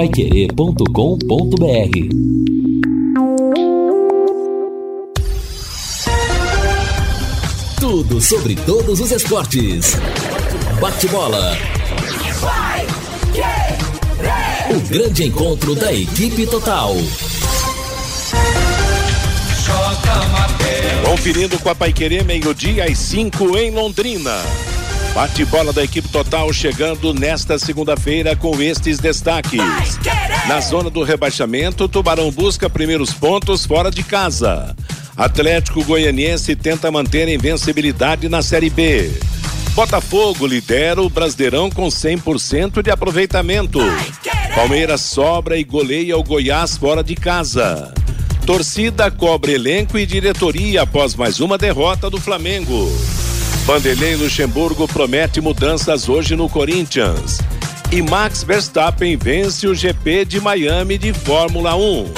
paiquerê.com.br Tudo sobre todos os esportes. Bate-bola. O grande encontro da equipe total. Conferindo com a Paiquerê, meio-dia às 5 em Londrina. Bate-bola da equipe total chegando nesta segunda-feira com estes destaques. Na zona do rebaixamento, Tubarão busca primeiros pontos fora de casa. Atlético Goianiense tenta manter a invencibilidade na Série B. Botafogo lidera o Brasileirão com 100% de aproveitamento. Palmeiras sobra e goleia o Goiás fora de casa. Torcida cobre elenco e diretoria após mais uma derrota do Flamengo. Vanderlei Luxemburgo promete mudanças hoje no Corinthians. E Max Verstappen vence o GP de Miami de Fórmula 1.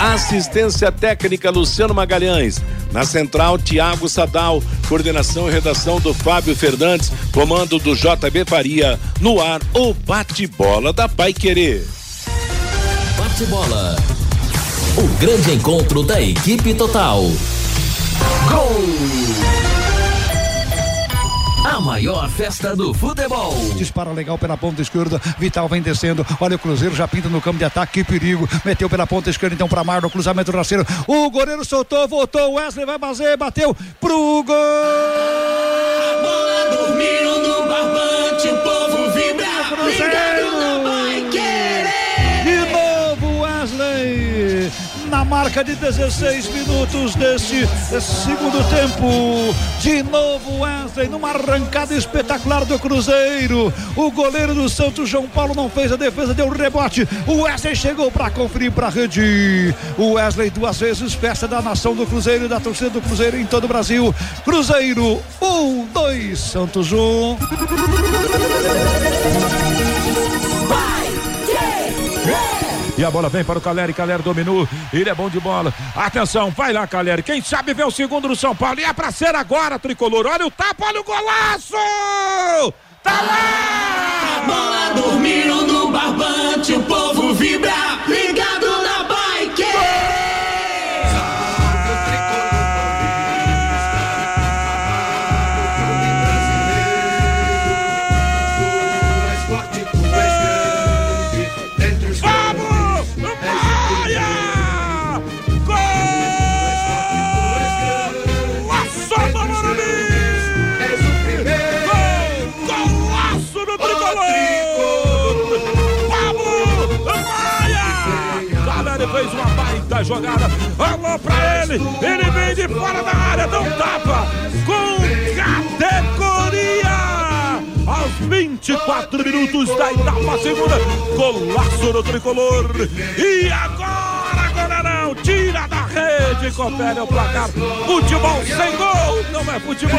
Assistência técnica Luciano Magalhães. Na central, Tiago Sadal. Coordenação e redação do Fábio Fernandes. Comando do JB Faria. No ar, o bate-bola da Pai Querer. Bate-bola. O grande encontro da equipe total. Gol! A maior festa do futebol. Dispara legal pela ponta esquerda. Vital vem descendo. Olha o Cruzeiro já pinta no campo de ataque. Que perigo. Meteu pela ponta esquerda então para Mar no cruzamento rasteiro. O goleiro soltou, voltou. Wesley vai fazer, bateu pro gol. A bola dormiu no barbante. O povo vibra. Cruzeiro. Marca de 16 minutos deste segundo tempo. De novo Wesley numa arrancada espetacular do Cruzeiro. O goleiro do Santos, João Paulo, não fez a defesa, deu rebote. O Wesley chegou para conferir para a rede. O Wesley duas vezes festa da nação do Cruzeiro e da torcida do Cruzeiro em todo o Brasil. Cruzeiro, um, dois, Santos, um. E a bola vem para o Caleri, Caleri dominou, ele é bom de bola. Atenção, vai lá, Caleri. Quem sabe vê o segundo do São Paulo. E é para ser agora, tricolor. Olha o tapa, olha o golaço! Tá lá! A bola dormiu no barbante, o povo vibra, ligado jogada. Alô pra ele. Ele vem de fora da área. Dá um tapa. Com categoria. Aos 24 minutos da etapa segunda. Golaço do tricolor. E agora, goleirão. Tira da rede. Confere o placar. Futebol sem gol. Não é futebol.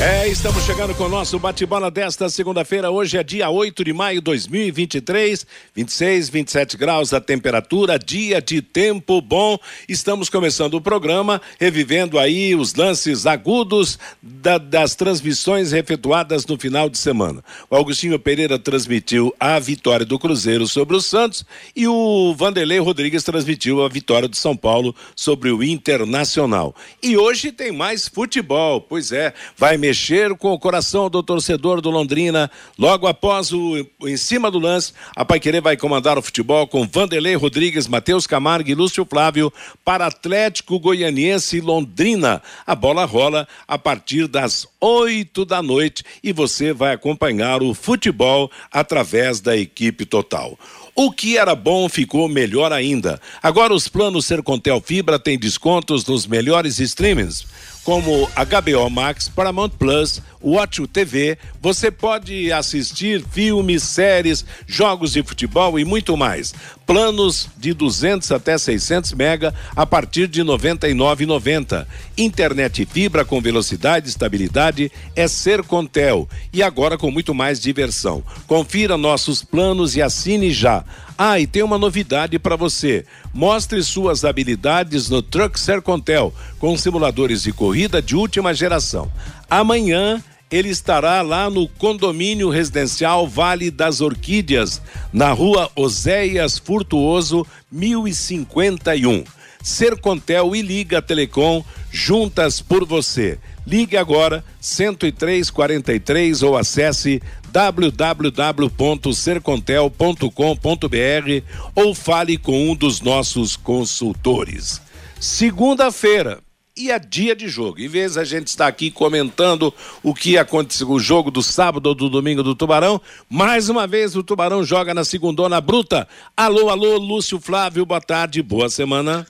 É, estamos chegando com o nosso bate-bola desta segunda-feira. Hoje é dia 8 de maio de 2023, 26, 27 graus a temperatura, dia de tempo bom. Estamos começando o programa, revivendo aí os lances agudos da, das transmissões efetuadas no final de semana. O Augustinho Pereira transmitiu a vitória do Cruzeiro sobre o Santos e o Vanderlei Rodrigues transmitiu a vitória do São Paulo sobre o Internacional. E hoje tem mais futebol, pois é, vai mexer com o coração do torcedor do Londrina. Logo após o, em cima do lance, a Paiquerê vai comandar o futebol com Vanderlei Rodrigues, Matheus Camargo e Lúcio Flávio para Atlético Goianiense e Londrina. A bola rola a partir das oito da noite e você vai acompanhar o futebol através da equipe total. O que era bom ficou melhor ainda. Agora os planos Sercontel Fibra têm descontos nos melhores streamings como HBO Max, Paramount Plus, Watch TV, você pode assistir filmes, séries, jogos de futebol e muito mais. Planos de 200 até 600 mega a partir de 99,90. Internet fibra com velocidade e estabilidade é Sercontel e agora com muito mais diversão. Confira nossos planos e assine já. Ah, e tem uma novidade para você. Mostre suas habilidades no Truck Sercontel com simuladores de corrida de última geração. Amanhã ele estará lá no condomínio residencial Vale das Orquídeas, na rua Oséias Furtuoso, 1051. Sercontel e Liga Telecom, juntas por você. Ligue agora 10343 ou acesse www.sercontel.com.br ou fale com um dos nossos consultores. Segunda-feira, e é dia de jogo. Em vez a gente estar aqui comentando o que aconteceu, o jogo do sábado ou do domingo do Tubarão, mais uma vez o Tubarão joga na segundona bruta. Alô, alô, Lúcio Flávio, boa tarde, boa semana.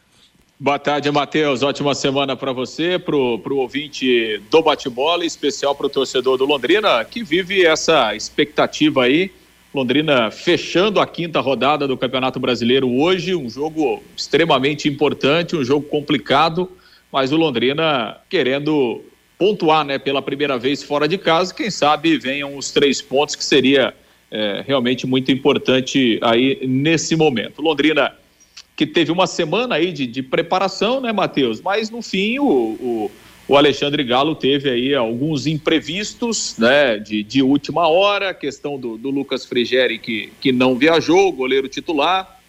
Boa tarde, Matheus. Ótima semana para você, para o ouvinte do bate-bola, especial para o torcedor do Londrina, que vive essa expectativa aí. Londrina fechando a quinta rodada do Campeonato Brasileiro hoje, um jogo extremamente importante, um jogo complicado mas o Londrina querendo pontuar né, pela primeira vez fora de casa, quem sabe venham os três pontos que seria é, realmente muito importante aí nesse momento. Londrina que teve uma semana aí de, de preparação, né, Matheus? Mas no fim o, o, o, Alexandre Galo teve aí alguns imprevistos, né, de, de última hora, a questão do, do Lucas Frigeri que, que não viajou, goleiro titular,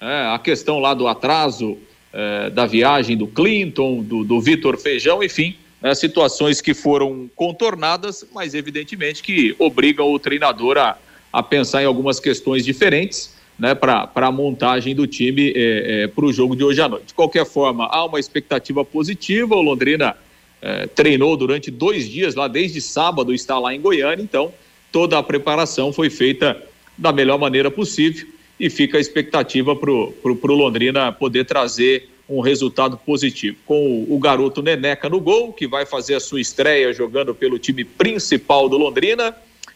é, a questão lá do atraso é, da viagem do Clinton, do, do Vitor Feijão, enfim, né, situações que foram contornadas, mas evidentemente que obrigam o treinador a, a pensar em algumas questões diferentes né, para a montagem do time é, é, para o jogo de hoje à noite. De qualquer forma, há uma expectativa positiva, o Londrina é, treinou durante dois dias lá, desde sábado está lá em Goiânia, então toda a preparação foi feita da melhor maneira possível e fica a expectativa para o Londrina poder trazer um resultado positivo. Com o, o, garoto Neneca no gol, que vai fazer a sua estreia jogando pelo time principal do Londrina,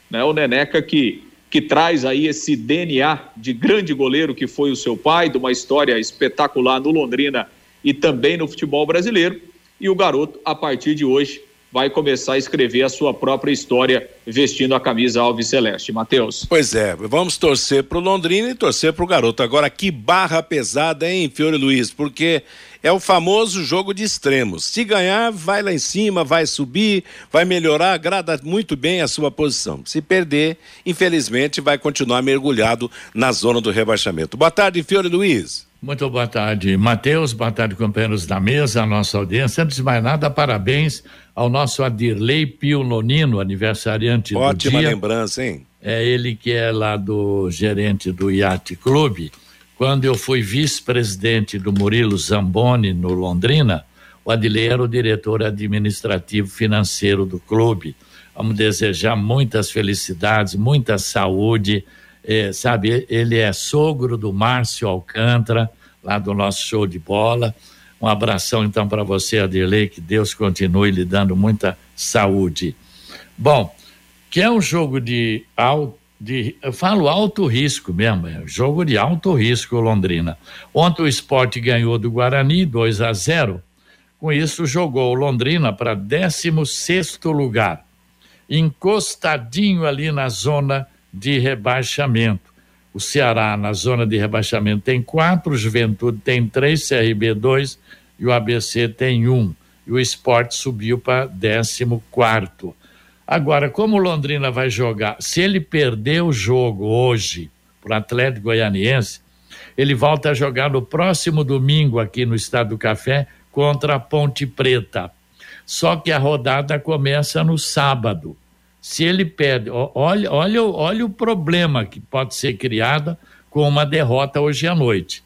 né? O Neneca que, que traz aí esse DNA de grande goleiro que foi o seu pai, de uma história espetacular no Londrina e também no futebol brasileiro. E o garoto, a partir de hoje, vai começar a escrever a sua própria história vestindo a camisa Alves Celeste. Matheus. Pois é, vamos torcer para o Londrina e torcer para o garoto. Agora, que barra pesada, hein, Fiore Luiz? Porque é o famoso jogo de extremos. Se ganhar, vai lá em cima, vai subir, vai melhorar, agrada muito bem a sua posição. Se perder, infelizmente, vai continuar mergulhado na zona do rebaixamento. Boa tarde, Fiore Luiz. Muito boa tarde, Matheus. Boa tarde, companheiros da mesa, a nossa audiência. Antes de mais nada, parabéns ao nosso Adirley Pio Nonino, aniversariante Ótima do dia. Ótima lembrança, hein? É ele que é lá do gerente do Yacht Clube. Quando eu fui vice-presidente do Murilo Zamboni no Londrina, o Adilei era o diretor administrativo financeiro do clube. Vamos desejar muitas felicidades, muita saúde é, sabe, ele é sogro do Márcio Alcântara, lá do nosso show de bola. Um abração então para você, Adirley, que Deus continue lhe dando muita saúde. Bom, que é um jogo de alto, de, eu falo alto risco mesmo, é jogo de alto risco Londrina. Ontem o esporte ganhou do Guarani 2 a 0. Com isso, jogou Londrina para 16 lugar, encostadinho ali na zona de rebaixamento. O Ceará, na zona de rebaixamento, tem quatro, Juventude tem três, CRB dois e o ABC tem um. E o esporte subiu para 14. Agora, como o Londrina vai jogar? Se ele perder o jogo hoje para o Atlético Goianiense, ele volta a jogar no próximo domingo aqui no Estado do Café contra a Ponte Preta. Só que a rodada começa no sábado se ele perde, olha, olha, olha o problema que pode ser criado com uma derrota hoje à noite.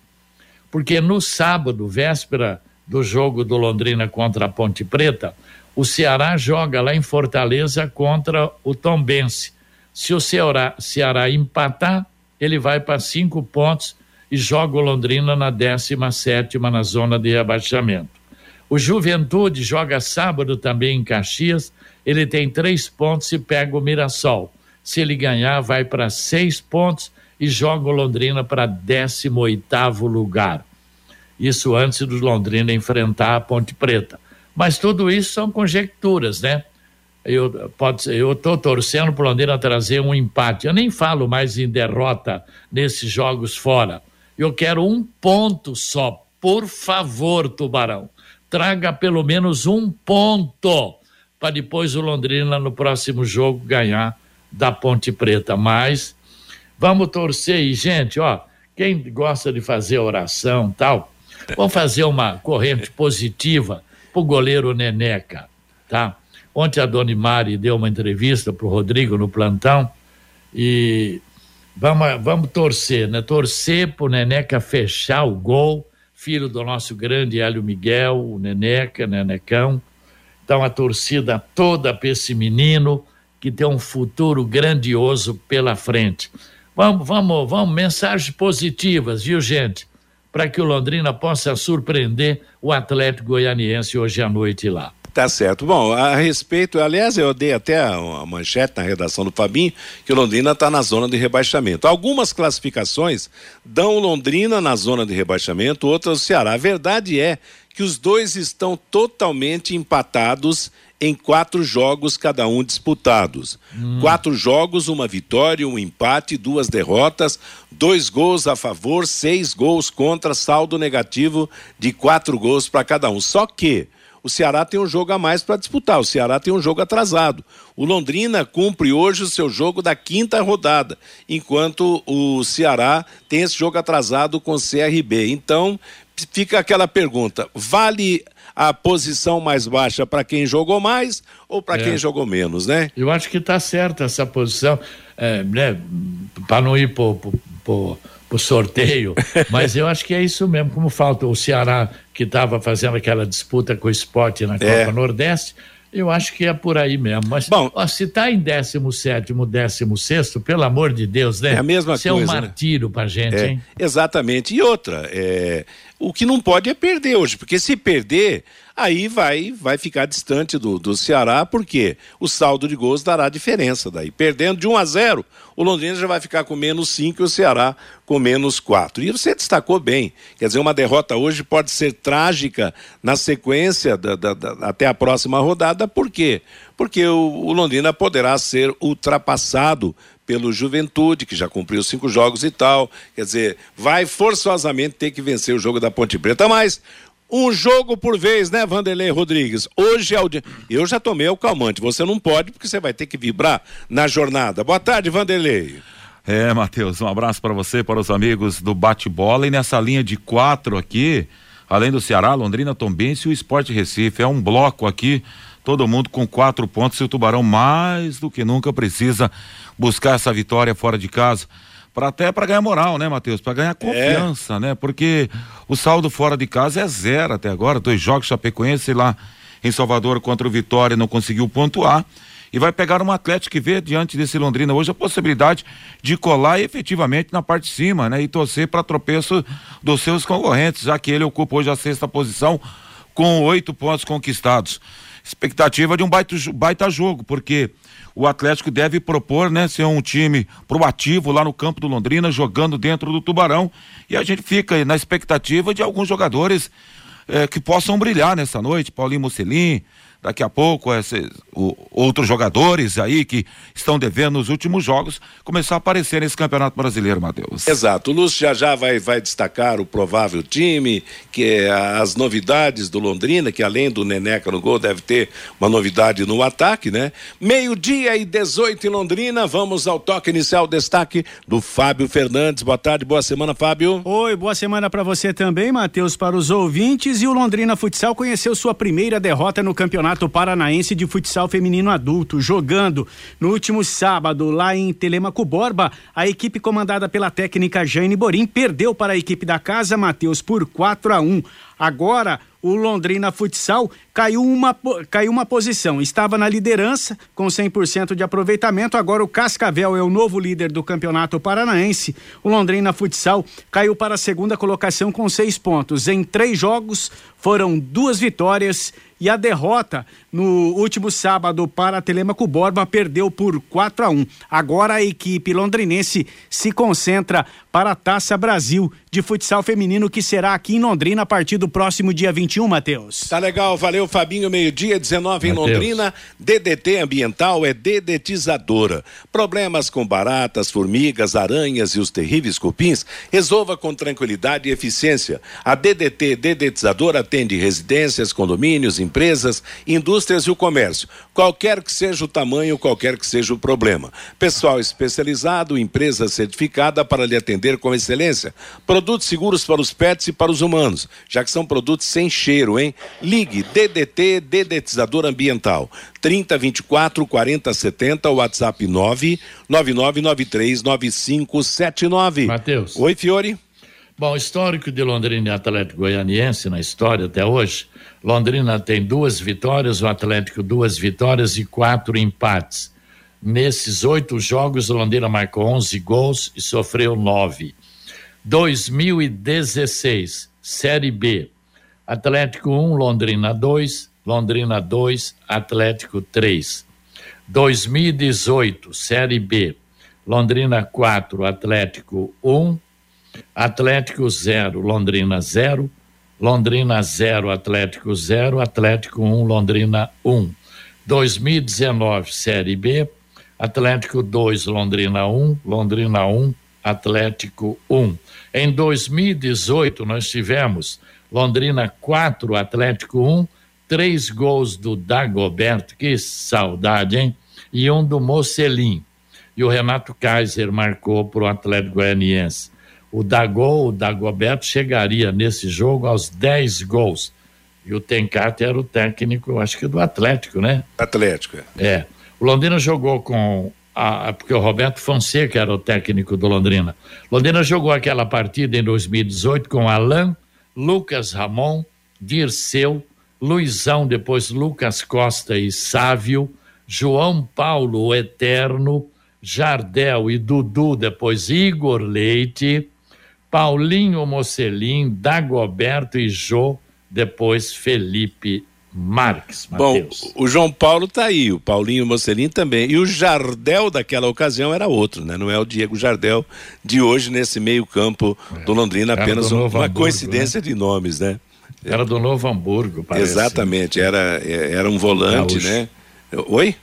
Porque no sábado, véspera do jogo do Londrina contra a Ponte Preta, o Ceará joga lá em Fortaleza contra o Tombense. Se o Ceará, Ceará empatar, ele vai para cinco pontos e joga o Londrina na 17 na zona de rebaixamento. O Juventude joga sábado também em Caxias ele tem três pontos e pega o Mirassol. Se ele ganhar, vai para seis pontos e joga o Londrina para 18 lugar. Isso antes do Londrina enfrentar a Ponte Preta. Mas tudo isso são conjecturas, né? Eu pode eu estou torcendo para o Londrina trazer um empate. Eu nem falo mais em derrota nesses jogos fora. Eu quero um ponto só. Por favor, Tubarão. Traga pelo menos um ponto para depois o Londrina no próximo jogo ganhar da Ponte Preta. Mas vamos torcer e, gente, ó, quem gosta de fazer oração tal, vamos fazer uma corrente positiva pro goleiro Neneca, tá? Ontem a Dona Mari deu uma entrevista pro Rodrigo no plantão e vamos, vamos torcer, né? Torcer pro Neneca fechar o gol, filho do nosso grande Hélio Miguel, o Neneca, Nenecão. Então a torcida toda para esse menino que tem um futuro grandioso pela frente. Vamos, vamos, vamos, mensagens positivas, viu, gente? para que o Londrina possa surpreender o Atlético Goianiense hoje à noite lá. Tá certo. Bom, a respeito, aliás, eu dei até a, manchete na redação do Fabinho que Londrina está na zona de rebaixamento. Algumas classificações dão Londrina na zona de rebaixamento, outras o Ceará. A verdade é que os dois estão totalmente empatados em quatro jogos cada um disputados. Hum. Quatro jogos, uma vitória, um empate, duas derrotas, dois gols a favor, seis gols contra, saldo negativo de quatro gols para cada um. Só que o Ceará tem um jogo a mais para disputar, o Ceará tem um jogo atrasado. O Londrina cumpre hoje o seu jogo da quinta rodada, enquanto o Ceará tem esse jogo atrasado com o CRB. Então, fica aquela pergunta: vale a posição mais baixa para quem jogou mais ou para é. quem jogou menos, né? Eu acho que está certa essa posição, é, né? Para não ir por, o sorteio, mas eu acho que é isso mesmo, como falta o Ceará que estava fazendo aquela disputa com o esporte na Copa é. Nordeste, eu acho que é por aí mesmo. Mas Bom, ó, se está em 17, 16, pelo amor de Deus, né? É a mesma Isso coisa. Isso é um martírio né? para gente, é, hein? Exatamente. E outra, é, o que não pode é perder hoje, porque se perder, aí vai vai ficar distante do, do Ceará, porque o saldo de gols dará diferença daí. Perdendo de 1 a 0, o Londrina já vai ficar com menos 5 e o Ceará com menos 4. E você destacou bem, quer dizer, uma derrota hoje pode ser trágica na sequência da, da, da, até a próxima rodada, por quê? Porque o, o Londrina poderá ser ultrapassado pelo Juventude, que já cumpriu cinco jogos e tal. Quer dizer, vai forçosamente ter que vencer o jogo da Ponte Preta, mas um jogo por vez, né, Vanderlei Rodrigues? Hoje é o dia. Eu já tomei o calmante. Você não pode, porque você vai ter que vibrar na jornada. Boa tarde, Vanderlei. É, Matheus, um abraço para você, para os amigos do bate-bola. E nessa linha de quatro aqui, além do Ceará, Londrina, Tombense e o Esporte Recife. É um bloco aqui, todo mundo com quatro pontos. E o Tubarão, mais do que nunca, precisa buscar essa vitória fora de casa. Pra, até para ganhar moral, né, Matheus? Para ganhar confiança, é. né? Porque o saldo fora de casa é zero até agora. Dois jogos, Chapecoense lá em Salvador contra o Vitória não conseguiu pontuar. E vai pegar um Atlético que vê diante desse Londrina hoje a possibilidade de colar efetivamente na parte de cima, né? E torcer para tropeço dos seus concorrentes, já que ele ocupa hoje a sexta posição com oito pontos conquistados. Expectativa de um baita, baita jogo, porque o Atlético deve propor, né, ser um time proativo lá no campo do Londrina, jogando dentro do Tubarão. E a gente fica na expectativa de alguns jogadores eh, que possam brilhar nessa noite. Paulinho Mussolini, daqui a pouco esses, o, outros jogadores aí que estão devendo nos últimos jogos começar a aparecer nesse Campeonato Brasileiro, Matheus. Exato. O Lúcio já já vai, vai destacar o provável time, que é as novidades do Londrina, que além do Neneca no gol, deve ter uma novidade no ataque, né? Meio-dia e 18 em Londrina. Vamos ao toque inicial, destaque do Fábio Fernandes. Boa tarde, boa semana, Fábio. Oi, boa semana para você também, Matheus, para os ouvintes. E o Londrina Futsal conheceu sua primeira derrota no Campeonato Campeonato Paranaense de Futsal Feminino Adulto, jogando no último sábado lá em Telemaco Borba, a equipe comandada pela técnica Jane Borim perdeu para a equipe da casa Matheus por 4 a 1. Agora, o Londrina Futsal caiu uma, caiu uma posição. Estava na liderança com 100% de aproveitamento. Agora o Cascavel é o novo líder do Campeonato Paranaense. O Londrina Futsal caiu para a segunda colocação com seis pontos. Em três jogos foram duas vitórias e a derrota no último sábado para Telemaco Borba perdeu por 4 a 1. Agora a equipe londrinense se concentra para a Taça Brasil de futsal feminino que será aqui em Londrina a partir do próximo dia 21, Matheus. Tá legal, valeu Fabinho, meio-dia 19 em Mateus. Londrina. DDT ambiental é dedetizadora. Problemas com baratas, formigas, aranhas e os terríveis cupins, resolva com tranquilidade e eficiência. A DDT dedetizadora atende residências, condomínios, empresas, indústrias e o comércio. Qualquer que seja o tamanho, qualquer que seja o problema. Pessoal especializado, empresa certificada para lhe atender com excelência. Produtos seguros para os pets e para os humanos, já que são produtos sem cheiro, hein? Ligue DDT Dedetizador Ambiental 3024 4070, WhatsApp 9 9993 9579. Matheus. Oi, Fiore. Bom, histórico de Londrina e Atlético Goianiense na história até hoje. Londrina tem duas vitórias, o Atlético duas vitórias e quatro empates. Nesses oito jogos, Londrina marcou 11 gols e sofreu nove. 2016, Série B. Atlético 1, Londrina 2, Londrina 2, Atlético 3. 2018, Série B. Londrina 4, Atlético 1, Atlético 0, Londrina 0, Londrina 0, Atlético 0, Atlético 1, Londrina 1. 2019, Série B, Atlético 2, Londrina 1, Londrina 1, Atlético 1. Em 2018, nós tivemos Londrina 4, Atlético 1, três gols do Dagoberto, que saudade, hein? E um do Mocelim. E o Renato Kaiser marcou para o Atlético Goianiense. O Dagol, o Dagoberto, chegaria nesse jogo aos 10 gols. E o Tencate era o técnico, acho que do Atlético, né? Atlético. É. é. O Londrina jogou com. A, porque o Roberto Fonseca era o técnico do Londrina. Londrina jogou aquela partida em 2018 com Alain, Lucas Ramon, Dirceu, Luizão, depois Lucas Costa e Sávio, João Paulo, o Eterno, Jardel e Dudu, depois Igor Leite, Paulinho Mocelin, Dagoberto e Jô, depois Felipe Marques. Mateus. Bom, o João Paulo está aí, o Paulinho Mocelin também. E o Jardel daquela ocasião era outro, né? Não é o Diego Jardel de hoje nesse meio-campo é. do Londrina, apenas do uma Hamburgo, coincidência né? de nomes, né? Era do Novo Hamburgo, parece. Exatamente, era, era um volante, Gaúcho. né? Oi?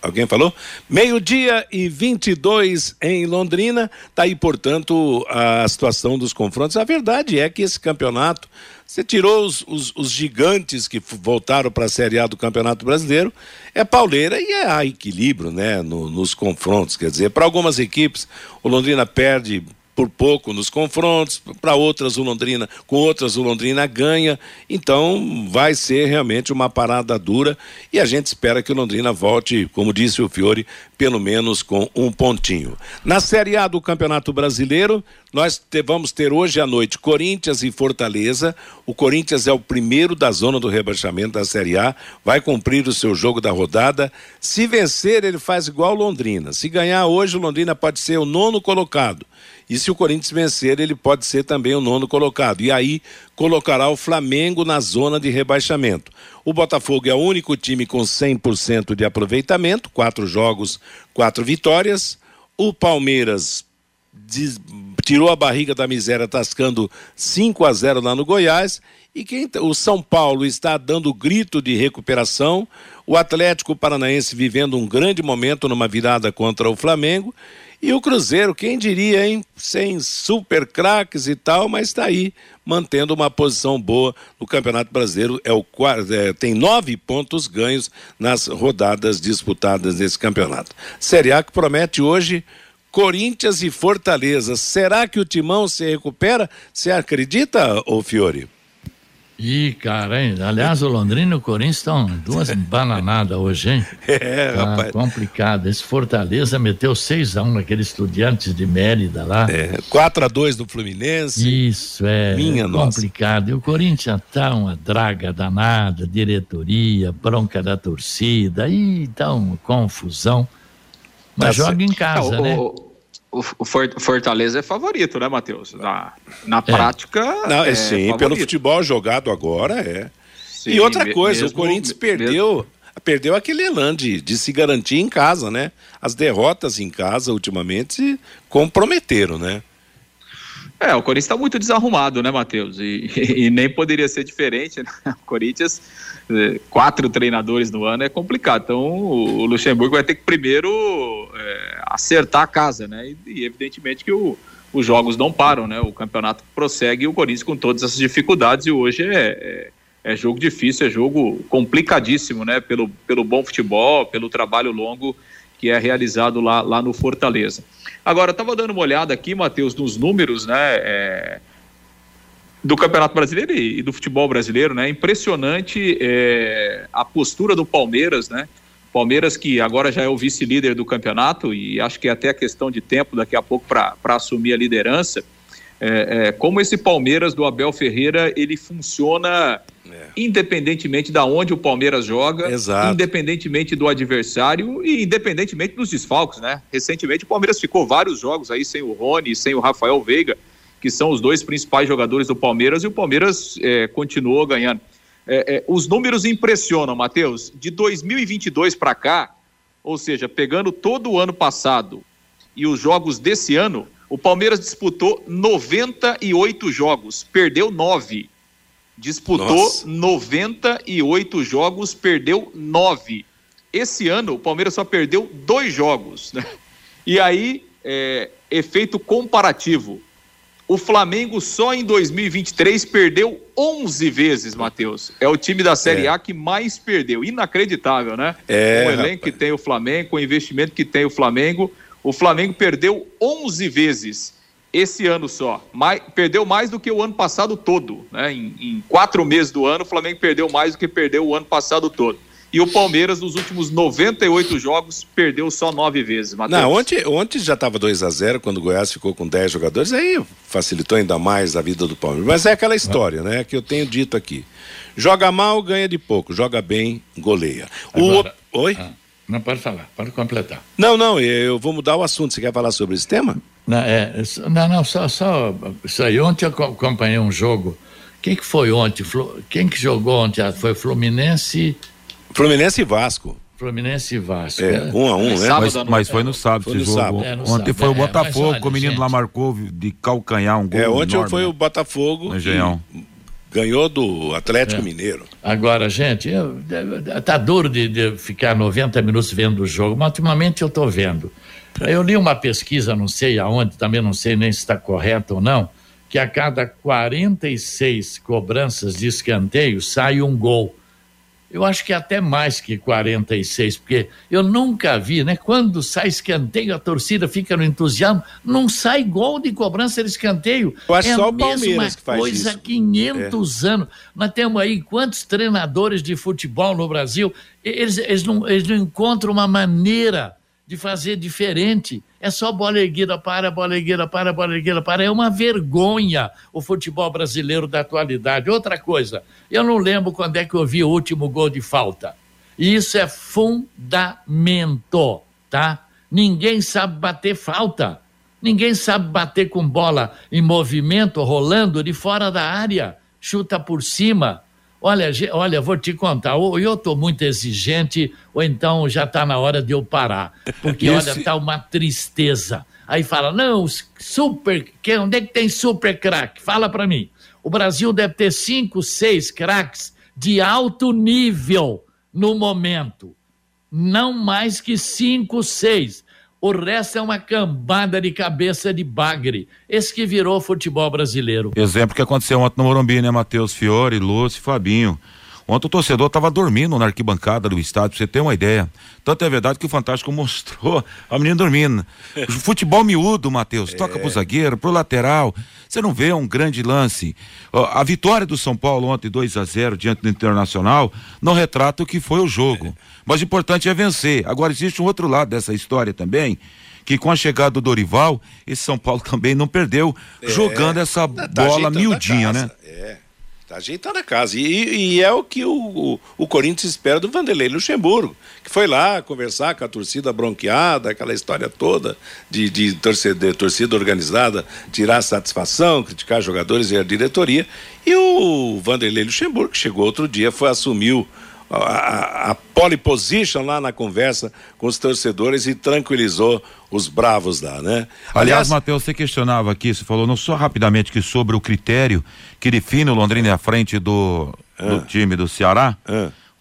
Alguém falou? Meio-dia e 22 em Londrina. Está aí, portanto, a situação dos confrontos. A verdade é que esse campeonato, você tirou os, os, os gigantes que voltaram para a Série A do Campeonato Brasileiro, é pauleira e é a equilíbrio né, no, nos confrontos. Quer dizer, para algumas equipes, o Londrina perde por pouco nos confrontos, para outras o Londrina, com outras o Londrina ganha. Então vai ser realmente uma parada dura e a gente espera que o Londrina volte, como disse o Fiore, pelo menos com um pontinho. Na Série A do Campeonato Brasileiro, nós te, vamos ter hoje à noite Corinthians e Fortaleza. O Corinthians é o primeiro da zona do rebaixamento da Série A, vai cumprir o seu jogo da rodada. Se vencer, ele faz igual Londrina. Se ganhar hoje, o Londrina pode ser o nono colocado. E se o Corinthians vencer, ele pode ser também o nono colocado. E aí colocará o Flamengo na zona de rebaixamento. O Botafogo é o único time com 100% de aproveitamento, quatro jogos, quatro vitórias. O Palmeiras tirou a barriga da miséria tascando 5 a 0 lá no Goiás. E quem, o São Paulo está dando grito de recuperação. O Atlético Paranaense vivendo um grande momento numa virada contra o Flamengo. E o Cruzeiro, quem diria, hein? Sem super craques e tal, mas está aí, mantendo uma posição boa no Campeonato Brasileiro. É o, é, tem nove pontos ganhos nas rodadas disputadas nesse campeonato. Série A que promete hoje Corinthians e Fortaleza. Será que o Timão se recupera? Você acredita, ô Fiore? Ih, cara, hein? Aliás, o Londrina e o Corinthians estão duas bananadas hoje, hein? É, tá rapaz. complicado. Esse Fortaleza meteu 6x1 naquele Estudiantes de Mérida lá. É, 4x2 do Fluminense. Isso, é Minha complicado. E o Corinthians tá uma draga danada, diretoria, bronca da torcida, aí tá uma confusão. Mas Tá joga em casa, É, o, né? o- o- o For- Fortaleza é favorito, né, Matheus? Na, na prática. Não, é, é sim, favorito. pelo futebol jogado agora é. Sim, e outra coisa, mesmo- o Corinthians perdeu, perdeu aquele elan de, de se garantir em casa, né? As derrotas em casa ultimamente comprometeram, né? É, o Corinthians está muito desarrumado, né, Matheus? E, e nem poderia ser diferente, né? O Corinthians, eh, quatro treinadores no ano é complicado. Então, o Luxemburgo vai ter que primeiro eh, acertar a casa, né? E, e evidentemente que o- os jogos não param, né? O campeonato prossegue e o Corinthians com todas essas dificuldades. E hoje é, é, é jogo difícil, é jogo complicadíssimo, né? Pelo, pelo bom futebol, pelo trabalho longo que é realizado lá, lá no Fortaleza. Agora, estava dando uma olhada aqui, Matheus, nos números, né? é, do Campeonato Brasileiro e, e do futebol brasileiro, né? Impressionante é, a postura do Palmeiras, né? Palmeiras que agora já é o vice-líder do campeonato e acho que é até questão de tempo daqui a pouco para assumir a liderança. É, é, como esse Palmeiras do Abel Ferreira ele funciona independentemente da onde o Palmeiras joga, Exato. independentemente do adversário e independentemente dos desfalques, né? Recentemente o Palmeiras ficou vários jogos aí sem o Rony e sem o Rafael Veiga, que são os dois principais jogadores do Palmeiras e o Palmeiras é, continuou ganhando. É, é, os números impressionam, Matheus. De 2022 para cá, ou seja, pegando todo o ano passado e os jogos desse ano, o Palmeiras disputou 98 jogos, perdeu 9. Disputou Nossa. 98 jogos, perdeu 9. Esse ano, o Palmeiras só perdeu dois jogos. Né? E aí, é, efeito comparativo. O Flamengo só em 2023 perdeu 11 vezes, Matheus. É o time da Série É. A que mais perdeu. Inacreditável, né? É, o elenco que tem o Flamengo, o investimento que tem o Flamengo. O Flamengo perdeu 11 vezes esse ano só. Mais, perdeu mais do que o ano passado todo. Né? Em, em quatro meses do ano, o Flamengo perdeu mais do que perdeu o ano passado todo. E o Palmeiras, nos últimos 98 jogos, perdeu só nove vezes, Matheus. Não, ontem, ontem já estava 2 a 0 quando o Goiás ficou com 10 jogadores, aí facilitou ainda mais a vida do Palmeiras. Mas é aquela história, né, que eu tenho dito aqui. Joga mal, ganha de pouco. Joga bem, goleia. O... Agora- Oi? Ah, não, pode falar, pode completar. Não, não, eu vou mudar o assunto. Você quer falar sobre esse tema? Não, é, não, não, só, só isso aí. Ontem eu co- acompanhei um jogo. Quem que foi ontem? Quem que jogou ontem? Ah, Foi Fluminense, Fluminense e Vasco. Fluminense e Vasco. É, É. um a um, né? Mas, mas foi no sábado Foi esse no jogo. sábado. É, no Ontem sábado. foi o É, Botafogo, olha, que o menino gente. lá marcou de calcanhar um gol. É, ontem enorme, foi né? o Botafogo. No Engenhão. que Ganhou do Atlético É. Mineiro. Agora, gente, eu, tá duro de, de ficar 90 minutos vendo o jogo, mas ultimamente eu estou vendo. Eu li uma pesquisa, não sei aonde, também não sei nem se está correto ou não, que a cada 46 cobranças de escanteio sai um gol. Eu acho que é até mais que 46, porque eu nunca vi, né? Quando sai escanteio, a torcida fica no entusiasmo, não sai gol de cobrança de escanteio. Eu acho é só a o Palmeiras que faz coisa isso. É. há 500 anos. Nós temos aí quantos treinadores de futebol no Brasil, eles, eles, não, eles não encontram uma maneira de fazer diferente. É só bola erguida, para, bola erguida, para, bola erguida, para. É uma vergonha o futebol brasileiro da atualidade. Outra coisa, eu não lembro quando é que eu vi o último gol de falta. E isso é fundamento, tá? Ninguém sabe bater falta. Ninguém sabe bater com bola em movimento, rolando de fora da área. Chuta por cima. Olha, olha, vou te contar, ou eu estou muito exigente, ou então já está na hora de eu parar. Porque, Esse- olha, tá uma tristeza. Aí fala, não, super, que, onde é que tem super craque? Fala para mim. O Brasil deve ter cinco, seis craques de alto nível no momento. Não mais que cinco, seis. O resto é uma cambada de cabeça de bagre. Esse que virou futebol brasileiro. Exemplo que aconteceu ontem no Morumbi, né? Matheus Fiore, Lúcio e Fabinho. Ontem o torcedor estava dormindo na arquibancada do estádio, pra você ter uma ideia. Tanto é verdade que o Fantástico mostrou a menina dormindo. O futebol miúdo, Matheus, É. toca pro zagueiro, pro lateral. Você não vê um grande lance. A vitória do São Paulo ontem, 2 a 0 diante do Internacional, não retrata o que foi o jogo. Mas o importante é vencer. Agora, existe um outro lado dessa história também. Que com a chegada do Dorival, esse São Paulo também não perdeu jogando essa Tá bola miudinha, né? É. Tá ajeitando a casa. E, e é o que o, o, o Corinthians espera do Vanderlei Luxemburgo, que foi lá conversar com a torcida bronqueada, aquela história toda de, de torcida, torcida organizada, tirar satisfação, criticar jogadores e a diretoria. E o Vanderlei Luxemburgo, que chegou outro dia, foi assumiu a, a, pole position lá na conversa com os torcedores e tranquilizou os bravos lá, né? Aliás, Matheus, você questionava aqui, você falou não só rapidamente que sobre o critério que define o Londrina à frente do, do time do Ceará.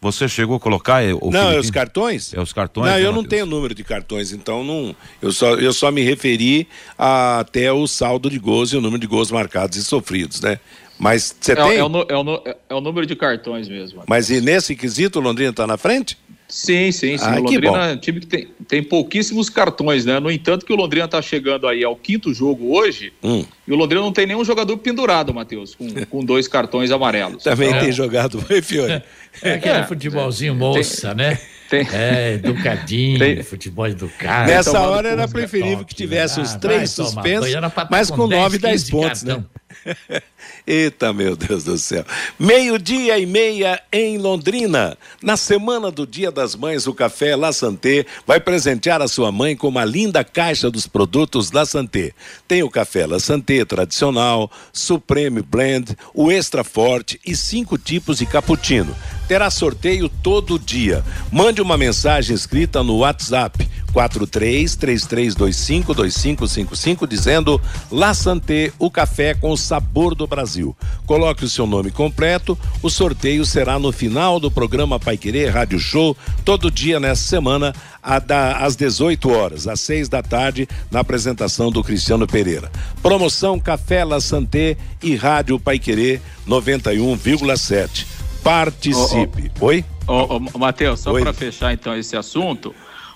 Você chegou a colocar é, o não, é os cartões? É os cartões. Não, né, eu não Matheus? tenho número de cartões, então não. Eu só, eu só me referi a, até o saldo de gols e o número de gols marcados e sofridos, né? Mas você É, tem? é o, é o é o número de cartões mesmo. Mas e nesse quesito o Londrina está na frente? Sim, sim, sim. Ah, o Londrina é um time que tem, tem pouquíssimos cartões, né? No entanto, que o Londrina está chegando aí ao quinto jogo hoje, Hum. e o Londrina não tem nenhum jogador pendurado, Matheus, com, com dois cartões amarelos. Também Então, tem jogado, Fiore. É aquele É, futebolzinho moça, né? tem- É, educadinho, Tem- futebol educado. Nessa hora era uns preferível que tivesse né? os Ah, três suspensos, tá mas com com 10, 9, 10 15 pontos, né? Eita, meu Deus do céu. Meio-dia e meia em Londrina. Na semana do Dia das Mães, o Café La Santé vai presentear a sua mãe com uma linda caixa dos produtos La Santé. Tem o Café La Santé tradicional, Supreme Blend, o Extra Forte e cinco tipos de cappuccino. Terá sorteio todo dia. Mande uma mensagem escrita no WhatsApp 4333252555 dizendo La Santé, o café com o sabor do Brasil. Coloque o seu nome completo. O sorteio será no final do programa Pai Querer Rádio Show, todo dia nessa semana, a da- às 18 horas, às 6 da tarde, na apresentação do Cristiano Pereira. Promoção Café La Santé e Rádio Pai Querer 91,7. Participe. Oi? Ô, ô, Matheus, só para fechar então esse assunto,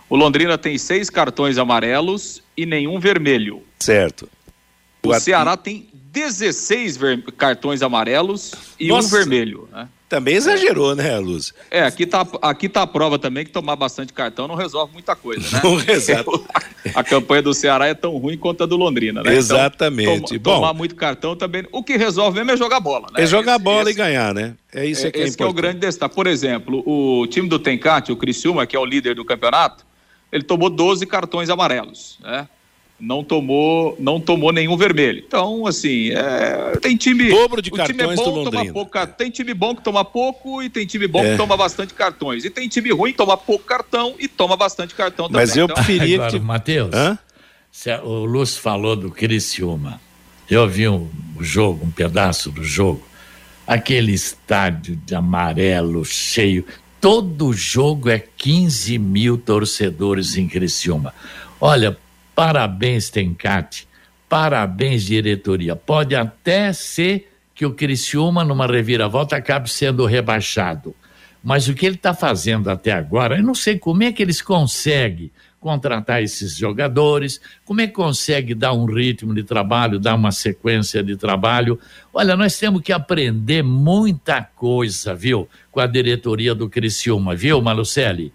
o Londrina tem seis cartões amarelos e nenhum vermelho. Certo. O at- Ceará tem 16 ver- cartões amarelos e Nossa. um vermelho. Né? Também exagerou, né, Luz? É, aqui tá, aqui tá a prova também que tomar bastante cartão não resolve muita coisa, né? Não resolve. A campanha do Ceará é tão ruim quanto a do Londrina, né? Exatamente. Então, Bom. tomar muito cartão também. O que resolve mesmo é jogar bola, né? É jogar Esse- bola esse- e ganhar, né? É isso é, que é esse que é o importante. grande destaque. Por exemplo, o time do Tencate, o Criciúma, que é o líder do campeonato, ele tomou 12 cartões amarelos, né? Não tomou, não tomou nenhum vermelho. Então, assim, é, tem time. Dobro de o time é cartões bom, do toma car- Tem time bom que toma pouco e tem time bom É. que toma bastante cartões. E tem time ruim que toma pouco cartão e toma bastante cartão também. Mas eu Então, preferia Agora, que. Matheus, Hã? se a- o Lúcio falou do Criciúma. Eu vi um, jogo, um pedaço do jogo. Aquele estádio de amarelo cheio. Todo jogo é 15 mil torcedores em Criciúma. Olha, parabéns, Tencate. Parabéns, diretoria. Pode até ser que o Criciúma, numa reviravolta, acabe sendo rebaixado. Mas o que ele está fazendo até agora, eu não sei como é que eles conseguem contratar esses jogadores, como é que consegue dar um ritmo de trabalho, dar uma sequência de trabalho. Olha, nós temos que aprender muita coisa, viu, com a diretoria do Criciúma, viu, Malucelli?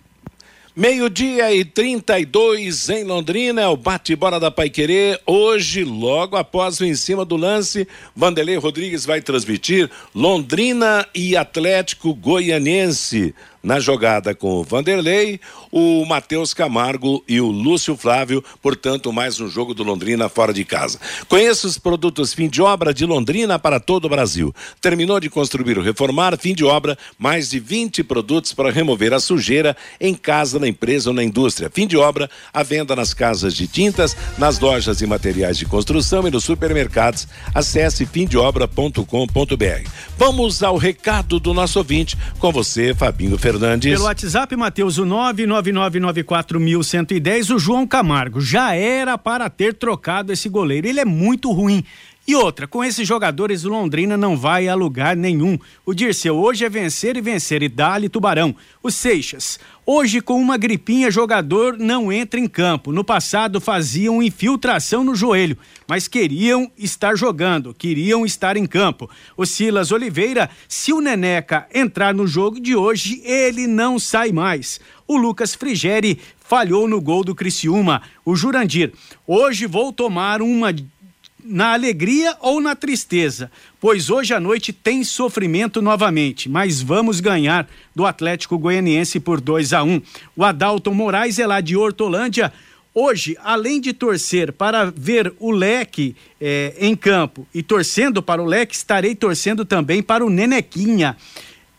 Meio-dia e 32 em Londrina, é o bate-bola da Paiquerê. Hoje, logo após o em cima do lance, Vanderlei Rodrigues vai transmitir Londrina e Atlético Goianiense. Na jogada com o Vanderlei, o Matheus Camargo e o Lúcio Flávio, portanto, mais um jogo do Londrina fora de casa. Conheça os produtos fim de obra de Londrina para todo o Brasil. Terminou de construir ou reformar, fim de obra, mais de 20 produtos para remover a sujeira em casa, na empresa ou na indústria. Fim de obra, a venda nas casas de tintas, nas lojas e materiais de construção e nos supermercados. Acesse fimdeobra.com.br. Vamos ao recado do nosso ouvinte com você, Fabinho Fernandes. Pelo WhatsApp, Matheus, o 999941110, o João Camargo. Já era para ter trocado esse goleiro. Ele é muito ruim. E outra, com esses jogadores, o Londrina não vai a lugar nenhum. O Dirceu hoje é vencer e vencer e dá-lhe Tubarão. O Seixas, hoje com uma gripinha, jogador não entra em campo. No passado faziam infiltração no joelho, mas queriam estar jogando, queriam estar em campo. O Silas Oliveira, se o Neneca entrar no jogo de hoje, ele não sai mais. O Lucas Frigeri falhou no gol do Criciúma. O Jurandir, hoje vou tomar uma na alegria ou na tristeza, pois hoje à noite tem sofrimento novamente, mas vamos ganhar do Atlético Goianiense por 2 a 1. Um. O Adalton Moraes é lá de Hortolândia. Hoje, além de torcer para ver o leque eh, em campo e torcendo para o leque, estarei torcendo também para o Nenequinha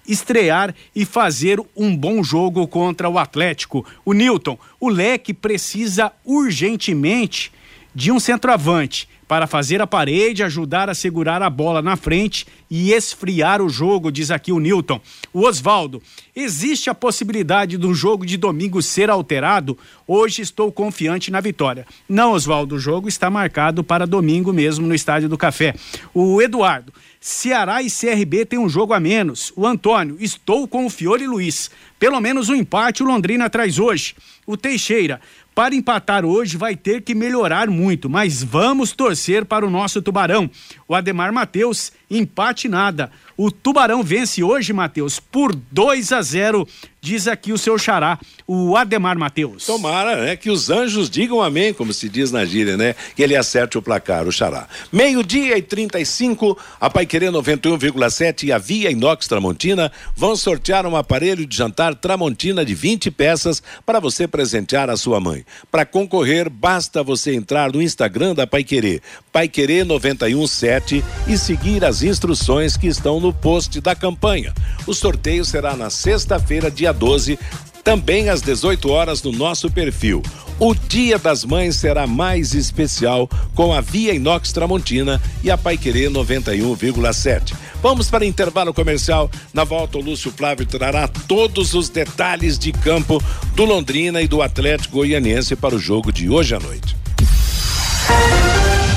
estrear e fazer um bom jogo contra o Atlético. O Newton, o leque precisa urgentemente de um centroavante para fazer a parede, ajudar a segurar a bola na frente e esfriar o jogo, diz aqui o Newton. O Oswaldo, existe a possibilidade do jogo de domingo ser alterado? Hoje estou confiante na vitória. Não, Oswaldo, o jogo está marcado para domingo mesmo no Estádio do Café. O Eduardo, Ceará e CRB tem um jogo a menos. O Antônio, estou com o Fiore Luiz. Pelo menos um empate o Londrina traz hoje. O Teixeira, para empatar hoje vai ter que melhorar muito, mas vamos torcer para o nosso Tubarão. O Ademar Matheus, empate nada. O Tubarão vence hoje, Matheus, por 2 a 0 diz aqui o seu xará, o Ademar Matheus. Tomara, né? Que os anjos digam amém, como se diz na gíria, né? Que ele acerte o placar, o xará. Meio-dia e 35, a Paiquerê 91,7 e a Via Inox Tramontina vão sortear um aparelho de jantar Tramontina de 20 peças para você presentear a sua mãe. Para concorrer, basta você entrar no Instagram da Paiquerê, Paiquerê 917 e seguir as instruções que estão no post da campanha. O sorteio será na sexta-feira, dia 12, também às 18 horas no nosso perfil. O Dia das Mães será mais especial com a Via Inox Tramontina e a Paiquerê 91,7. Vamos para intervalo comercial. Na volta, o Lúcio Flávio trará todos os detalhes de campo do Londrina e do Atlético Goianiense para o jogo de hoje à noite.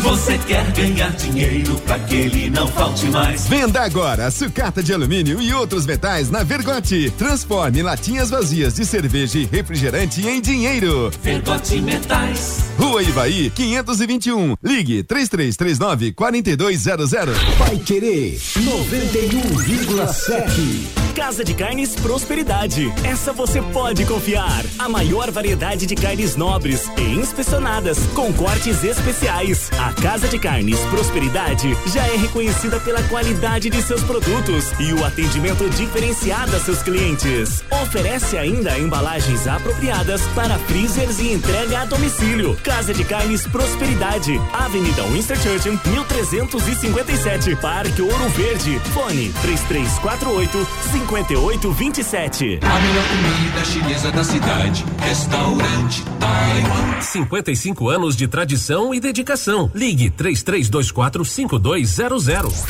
Você quer ganhar dinheiro para que ele não falte mais? Venda agora sucata de alumínio e outros metais na Vergote. Transforme latinhas vazias de cerveja e refrigerante em dinheiro. Vergote Metais. Rua Ivaí, 521. Ligue 3339 4200. Vai querer 91,7. Casa de Carnes Prosperidade. Essa você pode confiar. A maior variedade de carnes nobres e inspecionadas com cortes especiais. A Casa de Carnes Prosperidade já é reconhecida pela qualidade de seus produtos e o atendimento diferenciado a seus clientes. Oferece ainda embalagens apropriadas para freezers e entrega a domicílio. Casa de Carnes Prosperidade. Avenida Winston Churchill, 1357. Parque Ouro Verde. Fone 3348 5827. A melhor comida chinesa da cidade. Restaurante Taiwan. 55 anos de tradição e dedicação. Ligue 3324 5200.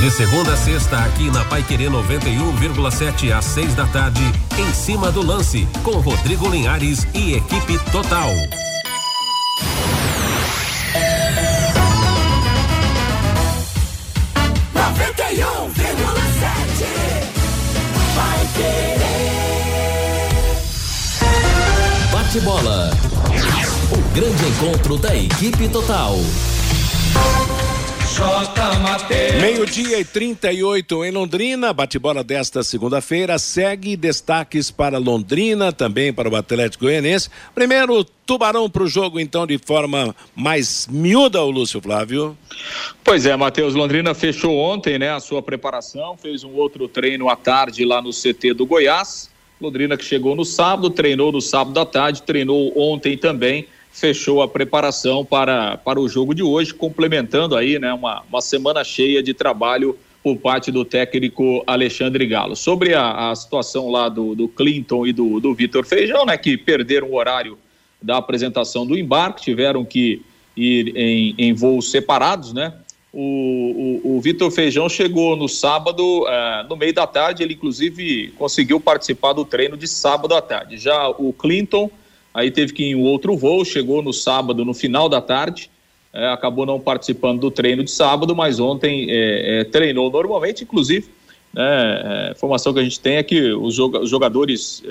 De segunda a sexta, aqui na Pai Querer 91,7 às 6 da tarde, em cima do lance, com Rodrigo Linhares e equipe total. Bate bola. Grande encontro da equipe total. Meio-dia e 38 em Londrina. Bate-bola desta segunda-feira. Segue destaques para Londrina, também para o Atlético Goianense. Primeiro, Tubarão para o jogo, então, de forma mais miúda, o Lúcio Flávio. Pois é, Matheus. Londrina fechou ontem né, a sua preparação, fez um outro treino à tarde lá no CT do Goiás. Londrina que chegou no sábado, treinou no sábado à tarde, treinou ontem também, fechou a preparação para, para o jogo de hoje, complementando aí, né, uma, uma semana cheia de trabalho por parte do técnico Alexandre Galo. Sobre a, a situação lá do, do Clinton e do, do Vitor Feijão, né, que perderam o horário da apresentação do embarque, tiveram que ir em, em voos separados, né? O, o, o Vitor Feijão chegou no sábado, uh, no meio da tarde, ele inclusive conseguiu participar do treino de sábado à tarde. Já o Clinton, aí teve que ir em outro voo, chegou no sábado, no final da tarde, uh, acabou não participando do treino de sábado, mas ontem uh, treinou normalmente, inclusive. Né, a informação que a gente tem é que os jogadores,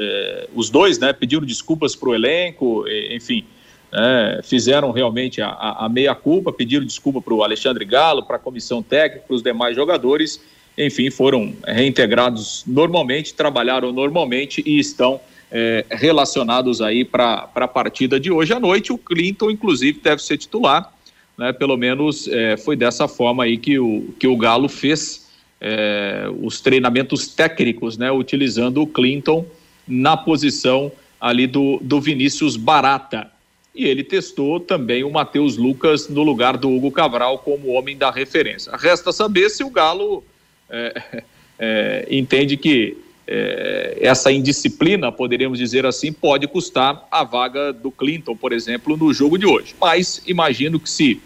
os dois, né, pediram desculpas para o elenco, enfim, é, fizeram realmente a, a meia-culpa, pediram desculpa para o Alexandre Galo, para a comissão técnica, para os demais jogadores, enfim, foram reintegrados normalmente, trabalharam normalmente e estão é, relacionados aí para a partida de hoje à noite. O Clinton, inclusive, deve ser titular, né? Pelo menos é, foi dessa forma aí que o, que o Galo fez é, os treinamentos técnicos, né? Utilizando o Clinton na posição ali do, do Vinícius Barata e ele testou também o Matheus Lucas no lugar do Hugo Cabral como homem da referência. Resta saber se o Galo é, é, entende que é, essa indisciplina, poderíamos dizer assim, pode custar a vaga do Clinton, por exemplo, no jogo de hoje. Mas imagino que se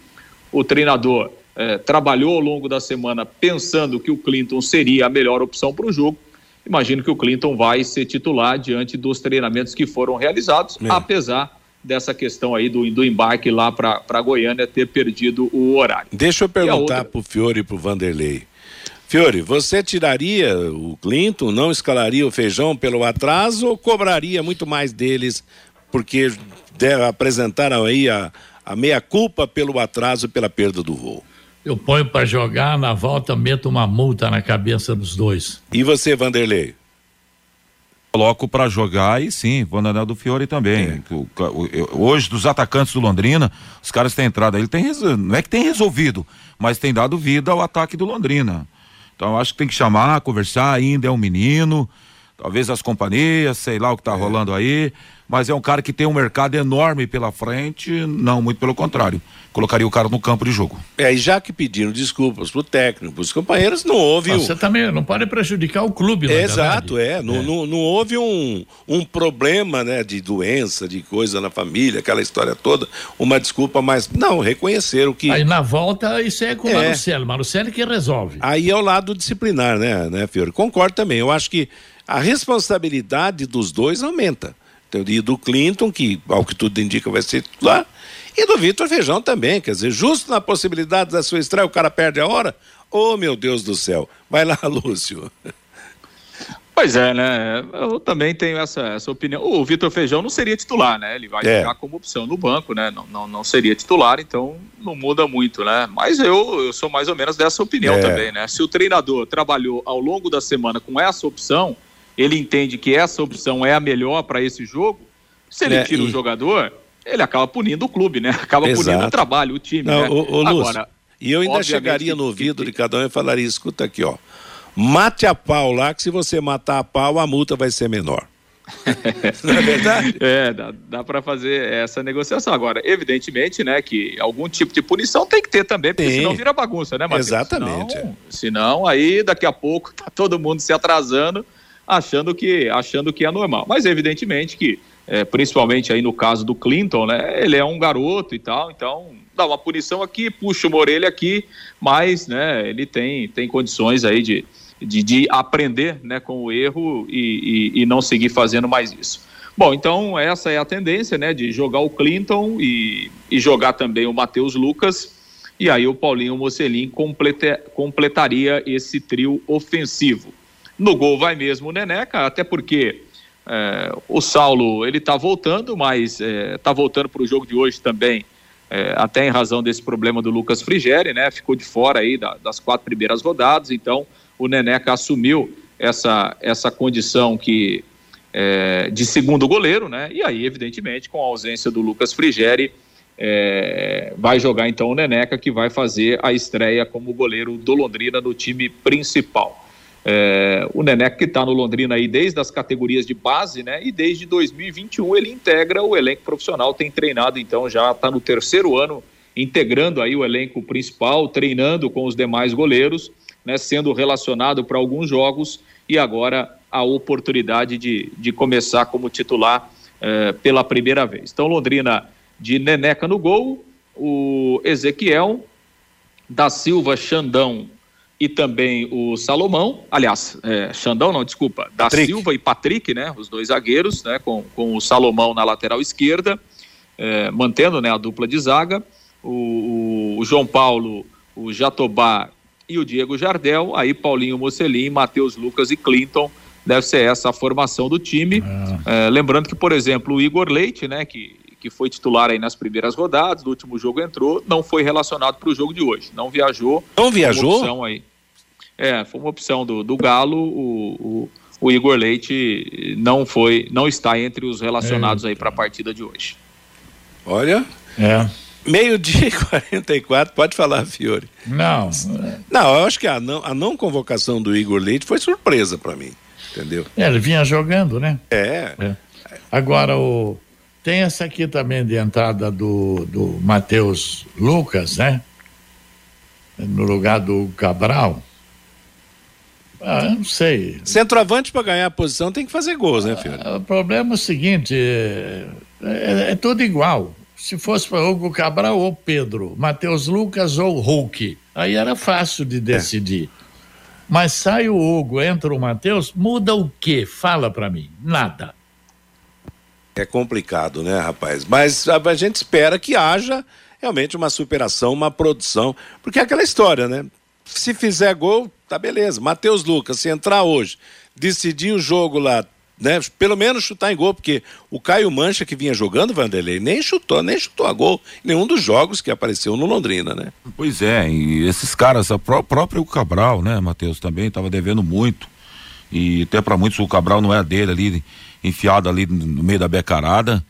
o treinador é, trabalhou ao longo da semana pensando que o Clinton seria a melhor opção para o jogo, imagino que o Clinton vai ser titular diante dos treinamentos que foram realizados, é. apesar dessa questão aí do, do embarque lá para Goiânia ter perdido o horário. Deixa eu perguntar outra... para o Fiore e para o Vanderlei. Fiore, você tiraria o Clinton, não escalaria o feijão pelo atraso ou cobraria muito mais deles porque apresentaram aí a, a meia-culpa pelo atraso pela perda do voo? Eu ponho para jogar, na volta meto uma multa na cabeça dos dois. E você, Vanderlei? Coloco para jogar e sim, Vandanel do Fiore também. É. O, o, hoje, dos atacantes do Londrina, os caras têm entrado aí, ele tem, não é que tem resolvido, mas tem dado vida ao ataque do Londrina. Então acho que tem que chamar, conversar, ainda é um menino, talvez as companhias, sei lá o que tá é. rolando aí, mas é um cara que tem um mercado enorme pela frente, não, muito pelo contrário. Colocaria o cara no campo de jogo. É, e já que pediram desculpas pro técnico, pros companheiros, não houve. Você também não pode prejudicar o clube, é, Exato, é. Não, é. Não, não houve um, um problema, né, de doença, de coisa na família, aquela história toda, uma desculpa, mas não, reconheceram que. Aí na volta isso é com o é. Marcelo, Marcelo que resolve. Aí é o lado disciplinar, né, né, Fiore? Concordo também. Eu acho que a responsabilidade dos dois aumenta. E do Clinton, que ao que tudo indica vai ser titular, e do Vitor Feijão também. Quer dizer, justo na possibilidade da sua estreia, o cara perde a hora. Oh, meu Deus do céu. Vai lá, Lúcio. Pois é, né? Eu também tenho essa, essa opinião. O Vitor Feijão não seria titular, né? Ele vai é. ficar como opção no banco, né? Não, não, não seria titular, então não muda muito, né? Mas eu, eu sou mais ou menos dessa opinião é. também, né? Se o treinador trabalhou ao longo da semana com essa opção, ele entende que essa opção é a melhor para esse jogo, se ele é, tira e... o jogador, ele acaba punindo o clube, né? Acaba Exato. punindo o trabalho, o time. Não, né? o, o Agora, e eu ainda chegaria no ouvido de cada um e falaria: escuta aqui, ó. Mate a pau lá, que se você matar a pau, a multa vai ser menor. Não é verdade? É, dá, dá para fazer essa negociação. Agora, evidentemente, né, que algum tipo de punição tem que ter também, porque senão vira bagunça, né, Matheus? Exatamente. Senão, senão, aí daqui a pouco tá todo mundo se atrasando achando que, achando que é normal. Mas evidentemente que, é, principalmente aí no caso do Clinton, né, ele é um garoto e tal, então dá uma punição aqui, puxa uma orelha aqui, mas né, ele tem, tem condições aí de, de, de aprender né, com o erro e, e, e não seguir fazendo mais isso. Bom, então essa é a tendência, né, de jogar o Clinton e, e jogar também o Matheus Lucas, e aí o Paulinho Mocelin completa, completaria esse trio ofensivo. No gol vai mesmo o Neneca, até porque é, o Saulo ele está voltando, mas está é, voltando para o jogo de hoje também, é, até em razão desse problema do Lucas Frigeri, né? Ficou de fora aí da, das quatro primeiras rodadas, então o Neneca assumiu essa, essa condição que é, de segundo goleiro, né? E aí, evidentemente, com a ausência do Lucas Frigeri, é, vai jogar então o Neneca, que vai fazer a estreia como goleiro do Londrina no time principal. É, o Neneca que está no Londrina aí desde as categorias de base, né? E desde 2021 ele integra o elenco profissional, tem treinado então já está no terceiro ano integrando aí o elenco principal, treinando com os demais goleiros, né? Sendo relacionado para alguns jogos e agora a oportunidade de, de começar como titular é, pela primeira vez. Então Londrina de Neneca no gol, o Ezequiel da Silva Xandão e também o Salomão, aliás, é, Xandão não, desculpa, da Patrick. Silva e Patrick, né, os dois zagueiros, né, com, com o Salomão na lateral esquerda, é, mantendo, né, a dupla de zaga, o, o, o, João Paulo, o Jatobá e o Diego Jardel, aí Paulinho Mocelin, Matheus Lucas e Clinton, deve ser essa a formação do time, ah. é, lembrando que, por exemplo, o Igor Leite, né, que, que foi titular aí nas primeiras rodadas, no último jogo entrou, não foi relacionado para o jogo de hoje, não viajou. Não viajou? Aí. É, foi uma opção do, do Galo. O, o, o, Igor Leite não foi, não está entre os relacionados aí para a partida de hoje. Olha. É. Meio-dia e 44, pode falar, Fiore. Não. Não, eu acho que a não, a não convocação do Igor Leite foi surpresa para mim, entendeu? É, ele vinha jogando, né? É. é. Agora, o, tem essa aqui também de entrada do, do Matheus Lucas, né? No lugar do Cabral. Ah, não sei. Centroavante para ganhar a posição tem que fazer gols, né, filho? Ah, o problema é o seguinte: é, é, é tudo igual. Se fosse para Hugo Cabral ou Pedro, Matheus Lucas ou Hulk, aí era fácil de decidir. É. Mas sai o Hugo, entra o Matheus, muda o quê? Fala para mim. Nada. É complicado, né, rapaz? Mas a, a gente espera que haja realmente uma superação, uma produção, porque é aquela história, né? Se fizer gol, tá beleza. Matheus Lucas, se entrar hoje, decidir o jogo lá, né? Pelo menos chutar em gol, porque o Caio Mancha que vinha jogando, Vanderlei, nem chutou, nem chutou a gol em nenhum dos jogos que apareceu no Londrina, né? Pois é, e esses caras, o próprio Cabral, né, Matheus, também estava devendo muito. E até para muitos o Cabral não é dele ali, enfiado ali no meio da becarada.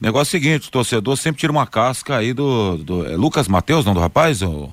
Negócio é o seguinte, o torcedor sempre tira uma casca aí do, do é Lucas Matheus, não do rapaz, o,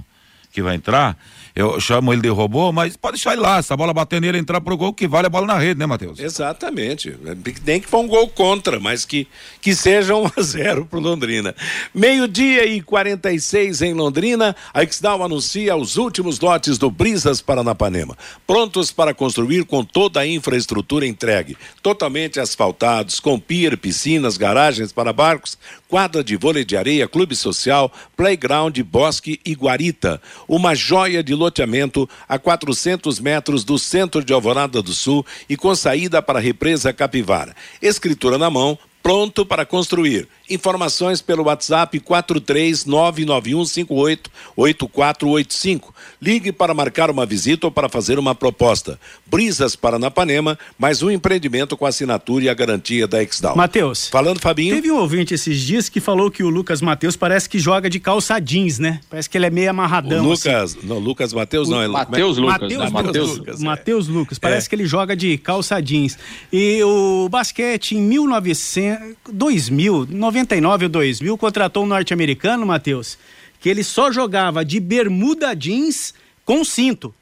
que vai entrar eu chamo ele de robô, mas pode deixar ele lá. Se a bola bater nele entrar pro gol, que vale a bola na rede, né, Matheus? Exatamente. Nem que for um gol contra, mas que, que seja 1 a 0 pro Londrina. Meio-dia e 46 em Londrina, a Exdal anuncia os últimos lotes do Brisas Paranapanema. Prontos para construir com toda a infraestrutura entregue. Totalmente asfaltados, com pier, piscinas, garagens para barcos, quadra de vôlei de areia, clube social, playground, bosque e guarita. Uma joia de loteamento a 400 metros do centro de Alvorada do Sul e com saída para a represa Capivara. Escritura na mão, pronto para construir. Informações pelo WhatsApp 43991588485. Ligue para marcar uma visita ou para fazer uma proposta. Brisas Paranapanema, mais um empreendimento com assinatura e a garantia da Exdal. Matheus. Falando, Fabinho. Teve um ouvinte esses dias que falou que o Lucas Matheus parece que joga de calça jeans, né? Parece que ele é meio amarradão. O Lucas, assim. não, Lucas Matheus não, é Matheus Lucas. Matheus né? Lucas. Lucas, é. Matheus Lucas. Parece é. que ele joga de calça jeans. E o basquete em 1900, 2000, 99 ou 2000, contratou um norte-americano, Matheus, que ele só jogava de bermuda jeans com cinto.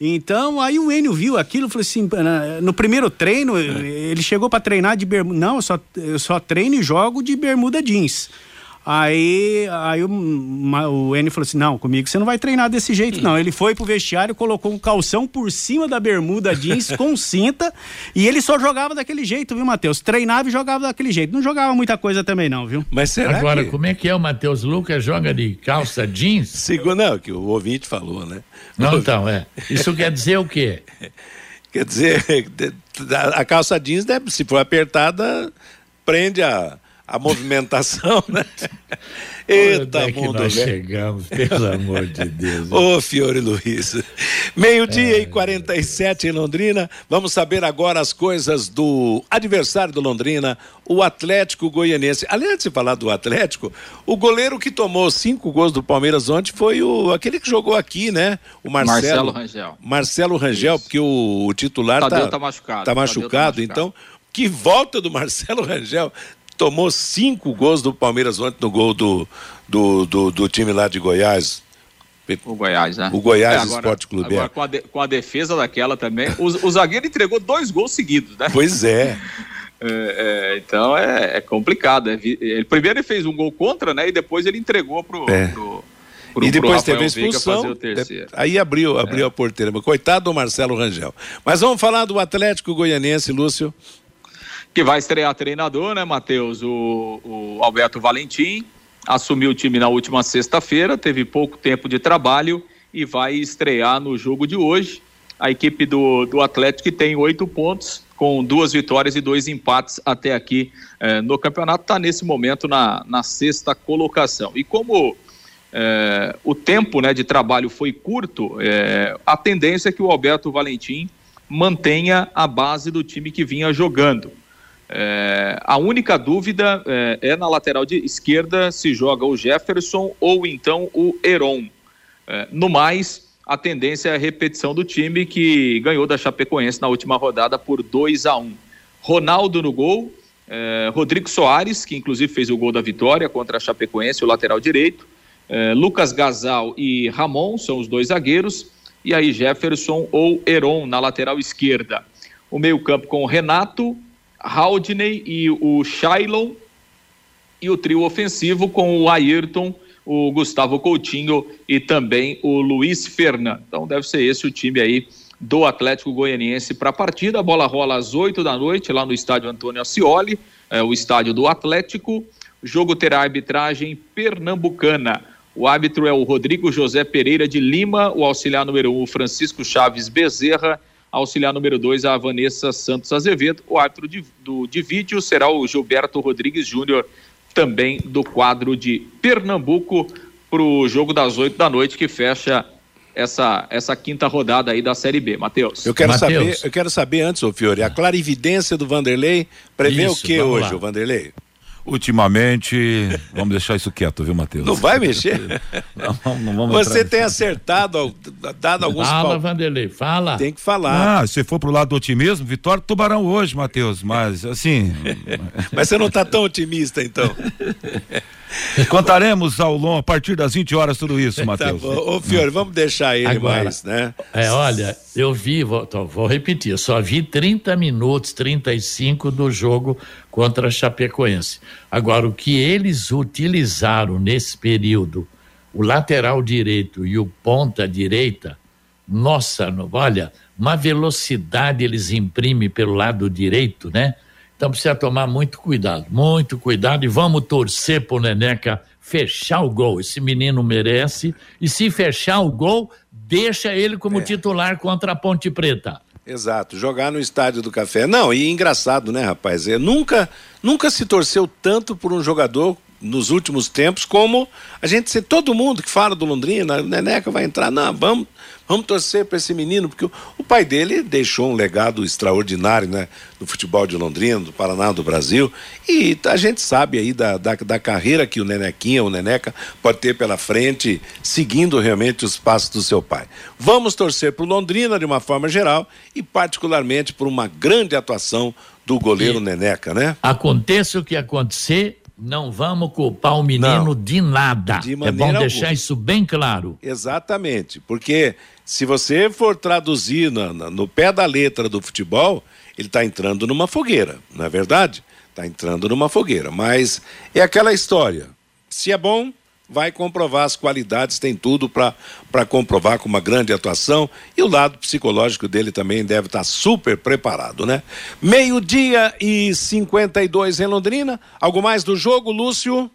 Então, aí o Enio viu aquilo e falou assim: no primeiro treino, é. ele chegou para treinar de bermuda. Não, eu só, eu só treino e jogo de bermuda jeans. Aí, aí o, o Enio falou assim: não, comigo você não vai treinar desse jeito, não. Ele foi pro vestiário, colocou um calção por cima da bermuda jeans com cinta e ele só jogava daquele jeito, viu, Matheus? Treinava e jogava daquele jeito. Não jogava muita coisa também, não, viu? Mas será Agora, que... como é que é o Matheus Lucas? Joga de calça jeans? Segundo, não, que o ouvinte falou, né? Não, então, é. Isso quer dizer o quê? Quer dizer, a calça jeans, deve, se for apertada, prende a a movimentação, né? Eita, Onde é mundo nós velho. chegamos, pelo amor de Deus. Ô, Fiore Luiz. Meio-dia é, e 47 em Londrina. Vamos saber agora as coisas do adversário do Londrina, o Atlético Goianense. Aliás de falar do Atlético, o goleiro que tomou cinco gols do Palmeiras ontem foi o aquele que jogou aqui, né? O Marcelo. Marcelo Rangel. Marcelo Rangel, Isso. porque o, o titular Tadeu tá, tá machucado. Tá machucado, tá machucado. então que volta do Marcelo Rangel tomou cinco gols do Palmeiras ontem no gol do, do, do, do time lá de Goiás. O Goiás, né? O Goiás É, agora- Esporte Clube. Agora, é. com, a de- com a defesa daquela também, o, o zagueiro entregou dois gols seguidos, né? Pois é. É, é, então é, é complicado. é vi- ele, primeiro ele fez um gol contra, né? E depois ele entregou pro. É. pro- pro- e depois pro teve a expulsão. É. de- Aí abriu, abriu a porteira. Coitado do Marcelo Rangel. Mas vamos falar do Atlético Goianiense, Lúcio. Que vai estrear treinador, né, Matheus? O, o Alberto Valentim assumiu o time na última sexta-feira, teve pouco tempo de trabalho e vai estrear no jogo de hoje. A equipe do, do Atlético tem oito pontos, com duas vitórias e dois empates até aqui eh, no campeonato, está nesse momento na, na sexta colocação. E como eh, o tempo né, de trabalho foi curto, eh, a tendência é que o Alberto Valentim mantenha a base do time que vinha jogando. É, a única dúvida é, é na lateral de esquerda se joga o Jefferson ou então o Heron. É, no mais, a tendência é a repetição do time que ganhou da Chapecoense na última rodada por 2 a 1 Ronaldo no gol, é, Rodrigo Soares, que inclusive fez o gol da vitória contra a Chapecoense, o lateral direito, é, Lucas Gazal e Ramon são os dois zagueiros, e aí Jefferson ou Heron na lateral esquerda. O meio-campo com Renato, Haldney e o Shailon, e o trio ofensivo com o Ayrton, o Gustavo Coutinho e também o Luiz Fernan. Então deve ser esse o time aí do Atlético Goianiense para a partida. A bola rola às 8 da noite lá no estádio Antônio Ascioli, é, o estádio do Atlético. O jogo terá arbitragem pernambucana. O árbitro é o Rodrigo José Pereira de Lima, o auxiliar número 1, um, o Francisco Chaves Bezerra, auxiliar número 2, a Vanessa Santos Azevedo. O árbitro de, do, de vídeo será o Gilberto Rodrigues Júnior, também do quadro de Pernambuco, para o jogo das 8 da noite, que fecha essa, essa quinta rodada aí da Série B. Matheus. Eu quero saber, eu quero saber antes, ô Fiore, a clarividência do Vanderlei prevê Isso, o que hoje, lá. o Vanderlei? Ultimamente, vamos deixar isso quieto, viu, Matheus? Não vai mexer? Não, não vamos Você tem acertado, al- dado alguns Fala, pal- Vanderlei, fala. Tem que falar. Ah, se for pro lado do otimismo, vitória do Tubarão hoje, Matheus, mas assim. Mas você não está tão otimista, então. Contaremos ao longo, a partir das 20 horas, tudo isso, Tá Matheus. bom. Ô, Fiore, vamos deixar ele Agora, mais, né? É, olha, eu vi, vou, vou repetir, eu só vi 30 minutos, 35 do jogo contra a Chapecoense. Agora, o que eles utilizaram nesse período, o lateral direito e o ponta direita, nossa, no- olha, uma velocidade eles imprimem pelo lado direito, né? Então precisa tomar muito cuidado, muito cuidado e vamos torcer pro Neneca fechar o gol. Esse menino merece e se fechar o gol, deixa ele como titular contra a Ponte Preta. Exato, jogar no estádio do café. Não, e engraçado, né, rapaz? É, nunca, nunca se torceu tanto por um jogador nos últimos tempos como a gente todo mundo que fala do Londrina, o Neneca vai entrar, não, vamos, vamos torcer para esse menino, porque o, pai dele deixou um legado extraordinário, né, no futebol de Londrina, do Paraná, do Brasil, e a gente sabe aí da, da, da carreira que o Nenequinha, o Neneca, pode ter pela frente, seguindo realmente os passos do seu pai. Vamos torcer para o Londrina de uma forma geral e particularmente por uma grande atuação do goleiro Neneca, né? Aconteça o que acontecer, não vamos culpar o menino de nada. De é bom deixar alguma. isso bem claro. Exatamente, porque se você for traduzir na- na- no pé da letra do futebol, ele está entrando numa fogueira, não é verdade? Está entrando numa fogueira, mas é aquela história. Se é bom, vai comprovar as qualidades, tem tudo para comprovar com uma grande atuação e o lado psicológico dele também deve estar super preparado, né? Meio-dia e 52 em Londrina. Algo mais do jogo, Lúcio?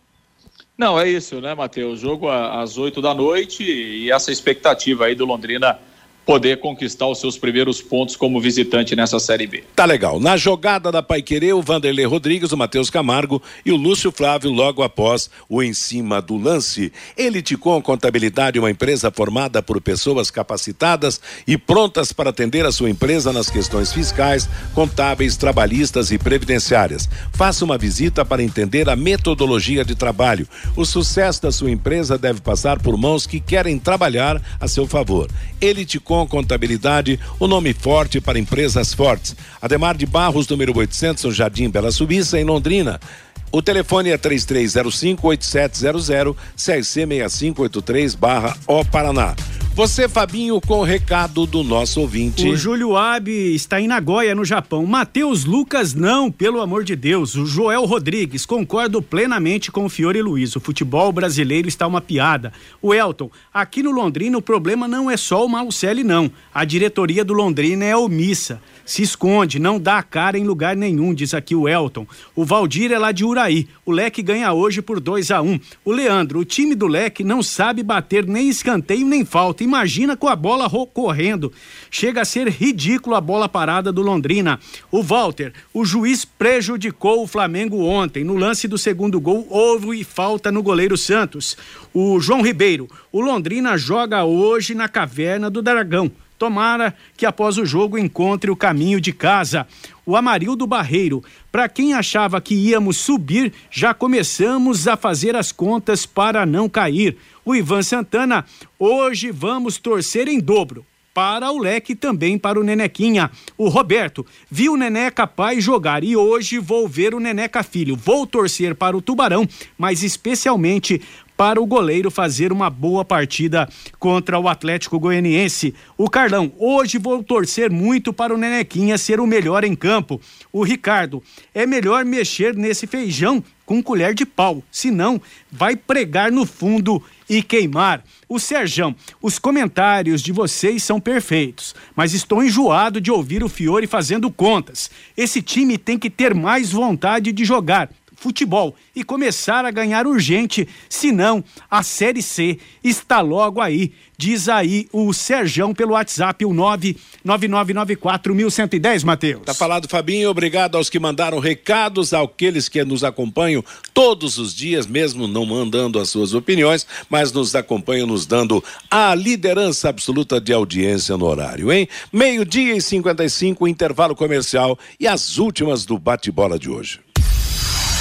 Não, é isso, né, Matheus? Jogo às 8 da noite e essa expectativa aí do Londrina poder conquistar os seus primeiros pontos como visitante nessa Série B. Tá legal. Na jogada da Paiquerê, o Vanderlei Rodrigues, o Matheus Camargo e o Lúcio Flávio logo após o em cima do lance. Elite com Contabilidade, uma empresa formada por pessoas capacitadas e prontas para atender a sua empresa nas questões fiscais, contábeis, trabalhistas e previdenciárias. Faça uma visita para entender a metodologia de trabalho. O sucesso da sua empresa deve passar por mãos que querem trabalhar a seu favor. Elite com Contabilidade, o nome forte para empresas fortes. Ademar de Barros, número 800, no Jardim Bela Suíça, em Londrina. O telefone é 3305-8700, CC6583 barra O Paraná. Você, Fabinho, com o recado do nosso ouvinte. O Júlio Abe está em Nagoya, no Japão. Matheus Lucas, não, pelo amor de Deus. O Joel Rodrigues, concordo plenamente com o Fiore Luiz. O futebol brasileiro está uma piada. O Elton, aqui no Londrina o problema não é só o Malucelli, não. A diretoria do Londrina é omissa se esconde, não dá a cara em lugar nenhum, diz aqui o Elton. O Valdir é lá de Uraí. O Leque ganha hoje por 2 a 1 um. O Leandro, o time do Leque não sabe bater nem escanteio nem falta. Imagina com a bola correndo. Chega a ser ridículo a bola parada do Londrina. O Walter, o juiz prejudicou o Flamengo ontem. No lance do segundo gol, houve falta no goleiro Santos. O João Ribeiro, o Londrina joga hoje na caverna do Dragão. Tomara que após o jogo encontre o caminho de casa. O Amarildo Barreiro, para quem achava que íamos subir, já começamos a fazer as contas para não cair. O Ivan Santana, hoje vamos torcer em dobro para o leque também para o Nenequinha. O Roberto viu o Neneca pai jogar e hoje vou ver o Neneca filho. Vou torcer para o Tubarão, mas especialmente para o goleiro fazer uma boa partida contra o Atlético Goianiense. O Carlão, hoje vou torcer muito para o Nenequinha ser o melhor em campo. O Ricardo, é melhor mexer nesse feijão com colher de pau, senão vai pregar no fundo e queimar. O Serjão, os comentários de vocês são perfeitos, mas estou enjoado de ouvir o Fiore fazendo contas. Esse time tem que ter mais vontade de jogar futebol e começar a ganhar urgente, senão a Série C está logo aí. Diz aí o Serjão pelo WhatsApp, o 999941110, Matheus. Tá falado, Fabinho. Obrigado aos que mandaram recados, àqueles que nos acompanham todos os dias, mesmo não mandando as suas opiniões, mas nos acompanham, nos dando a liderança absoluta de audiência no horário, hein? Meio-dia e 55, intervalo comercial e as últimas do bate-bola de hoje.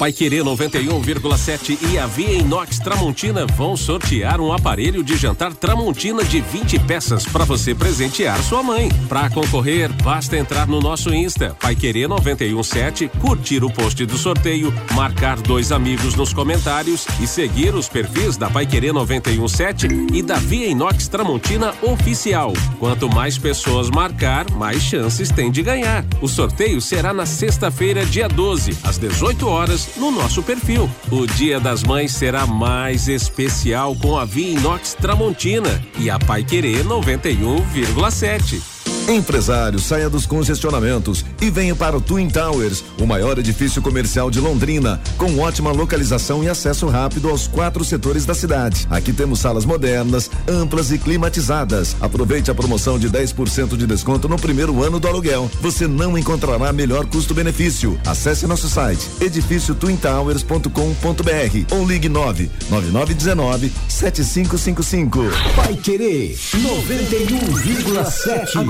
Pai Querer 91,7 e a Via Inox Tramontina vão sortear um aparelho de jantar Tramontina de 20 peças para você presentear sua mãe. Para concorrer, basta entrar no nosso Insta, Pai Querer 91,7, curtir o post do sorteio, marcar dois amigos nos comentários e seguir os perfis da Pai Querer 91,7 e da Via Inox Tramontina Oficial. Quanto mais pessoas marcar, mais chances tem de ganhar. O sorteio será na sexta-feira, dia 12, às 18 horas no nosso perfil. O Dia das Mães será mais especial com a Via Inox Tramontina e a Pai Querer 91,7. Empresário, saia dos congestionamentos e venha para o Twin Towers, o maior edifício comercial de Londrina, com ótima localização e acesso rápido aos quatro setores da cidade. Aqui temos salas modernas, amplas e climatizadas. Aproveite a promoção de 10% de desconto no primeiro ano do aluguel. Você não encontrará melhor custo-benefício. Acesse nosso site edifício twintowers.com.br ou ligue 9 9919 7555. Vai querer 91,7.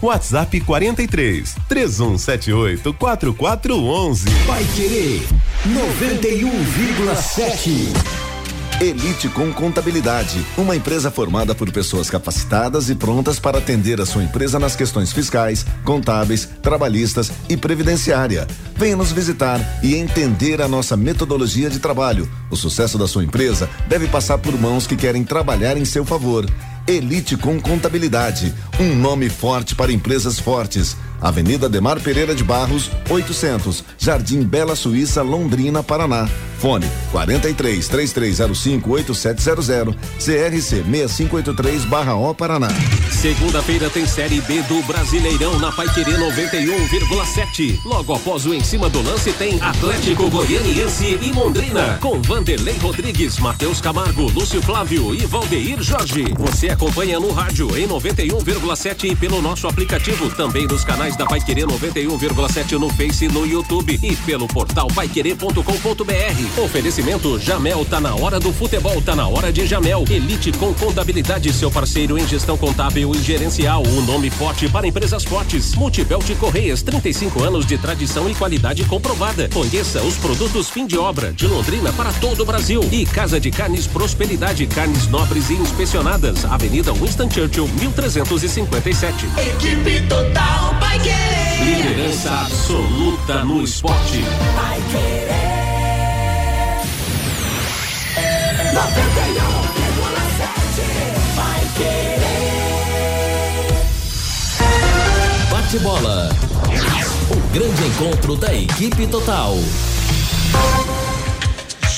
WhatsApp 43 3178 4411. Vai querer 91,7. Elite com Contabilidade, uma empresa formada por pessoas capacitadas e prontas para atender a sua empresa nas questões fiscais, contábeis, trabalhistas e previdenciária. Venha nos visitar e entender a nossa metodologia de trabalho. O sucesso da sua empresa deve passar por mãos que querem trabalhar em seu favor. Elite com Contabilidade, um nome forte para empresas fortes. Avenida Demar Pereira de Barros, 800, Jardim Bela Suíça, Londrina, Paraná. Fone 43 3305 8700 CRC 6583/O Paraná. Segunda-feira tem Série B do Brasileirão na Paiquerê 91,7. Logo após o em cima do lance tem Atlético Goianiense e Londrina com Vanderlei Rodrigues, Matheus Camargo, Lúcio Flávio e Valdeir Jorge. Você acompanha no rádio em 91,7 e pelo nosso aplicativo também nos canais da Paiquerê 91,7 no Face e no YouTube e pelo portal paiquerê.com.br. Oferecimento Jamel tá na hora do futebol, tá na hora de Jamel. Elite com contabilidade, seu parceiro em gestão contábil e gerencial. Um nome forte para empresas fortes. Multibelt Correias, 35 anos de tradição e qualidade comprovada. Conheça os produtos fim de obra de Londrina para todo o Brasil. E Casa de Carnes Prosperidade, carnes nobres e inspecionadas. Avenida Winston Churchill, 1357. Equipe Total querer. Liderança absoluta no esporte. Vai querer. 91,7 vai querer. Bate bola. O grande encontro da equipe total.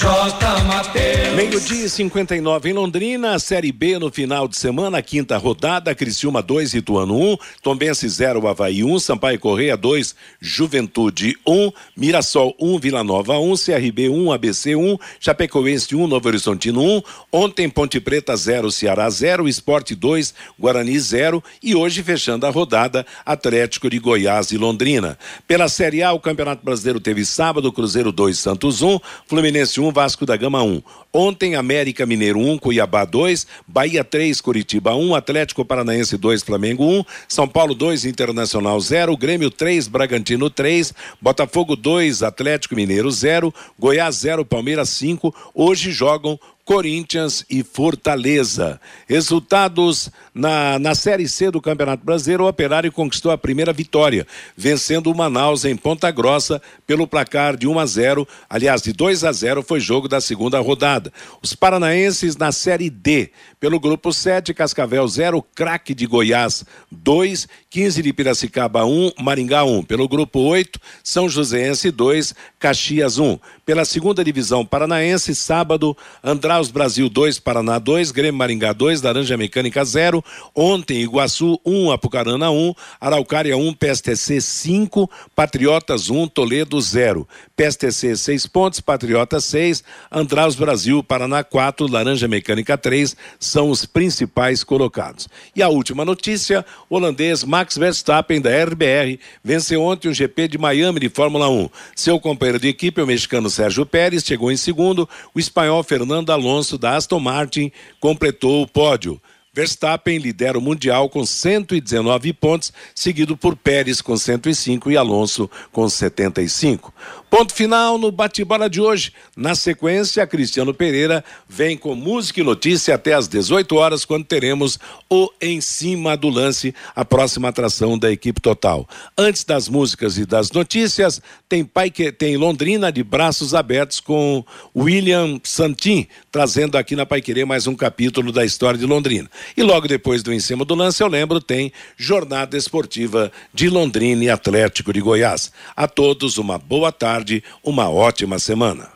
J. Mateus. Meio-dia 59 em Londrina, Série B no final de semana, quinta rodada, Criciúma 2, Ituano 1, um, Tombense 0, Havaí 1, um, Sampaio Correia 2, Juventude 1, um, Mirassol 1, um, Vila Nova 1, um, CRB 1, um, ABC 1, um, Chapecoense 1, um, Novo Horizontino 1, ontem Ponte Preta 0, Ceará 0, Esporte 2, Guarani 0 e hoje fechando a rodada, Atlético de Goiás e Londrina. Pela Série A, o Campeonato Brasileiro teve sábado, Cruzeiro 2, Santos 1, Fluminense 1, Vasco da Gama 1. Ontem, América Mineiro 1, Cuiabá 2, Bahia 3, Curitiba 1, Atlético Paranaense 2, Flamengo 1, São Paulo 2, Internacional 0, Grêmio 3, Bragantino 3, Botafogo 2, Atlético Mineiro 0, Goiás 0, Palmeiras 5. Hoje jogam Corinthians e Fortaleza. Resultados na, na Série C do Campeonato Brasileiro, o Operário conquistou a primeira vitória, vencendo o Manaus em Ponta Grossa pelo placar de 1 a 0. Aliás, de 2 a 0 foi jogo da segunda rodada. Os paranaenses na Série D, pelo grupo 7, Cascavel 0, Craque de Goiás 2, 15 de Piracicaba 1, Maringá 1. Pelo grupo 8, São Joséense 2, Caxias 1. Pela segunda divisão paranaense, sábado, Andraus Brasil 2, Paraná 2, Grêmio Maringá 2, Laranja Mecânica 0. Ontem, Iguaçu 1, Apucarana 1, Araucária 1, PSTC 5, Patriotas 1, Toledo 0. PSTC 6 pontos, Patriotas 6, Andraus Brasil, Paraná 4, Laranja Mecânica 3 são os principais colocados. E a última notícia: holandês Max Verstappen da RBR venceu ontem o GP de Miami de Fórmula 1. Seu companheiro de equipe, o mexicano Sérgio Pérez, chegou em segundo. O espanhol Fernando Alonso da Aston Martin completou o pódio. Verstappen lidera o Mundial com 119 pontos, seguido por Pérez com 105 e Alonso com 75. Ponto final no bate-bola de hoje. Na sequência, Cristiano Pereira vem com música e notícia até às 18 horas, quando teremos o Em Cima do Lance, a próxima atração da equipe total. Antes das músicas e das notícias, tem, pai que, tem Londrina de braços abertos com William Santin, trazendo aqui na Pai Querer mais um capítulo da história de Londrina. E logo depois do Em Cima do Lance, eu lembro, tem Jornada Esportiva de Londrina e Atlético de Goiás. A todos uma boa tarde tarde, uma ótima semana.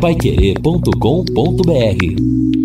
Paiquerê.com.br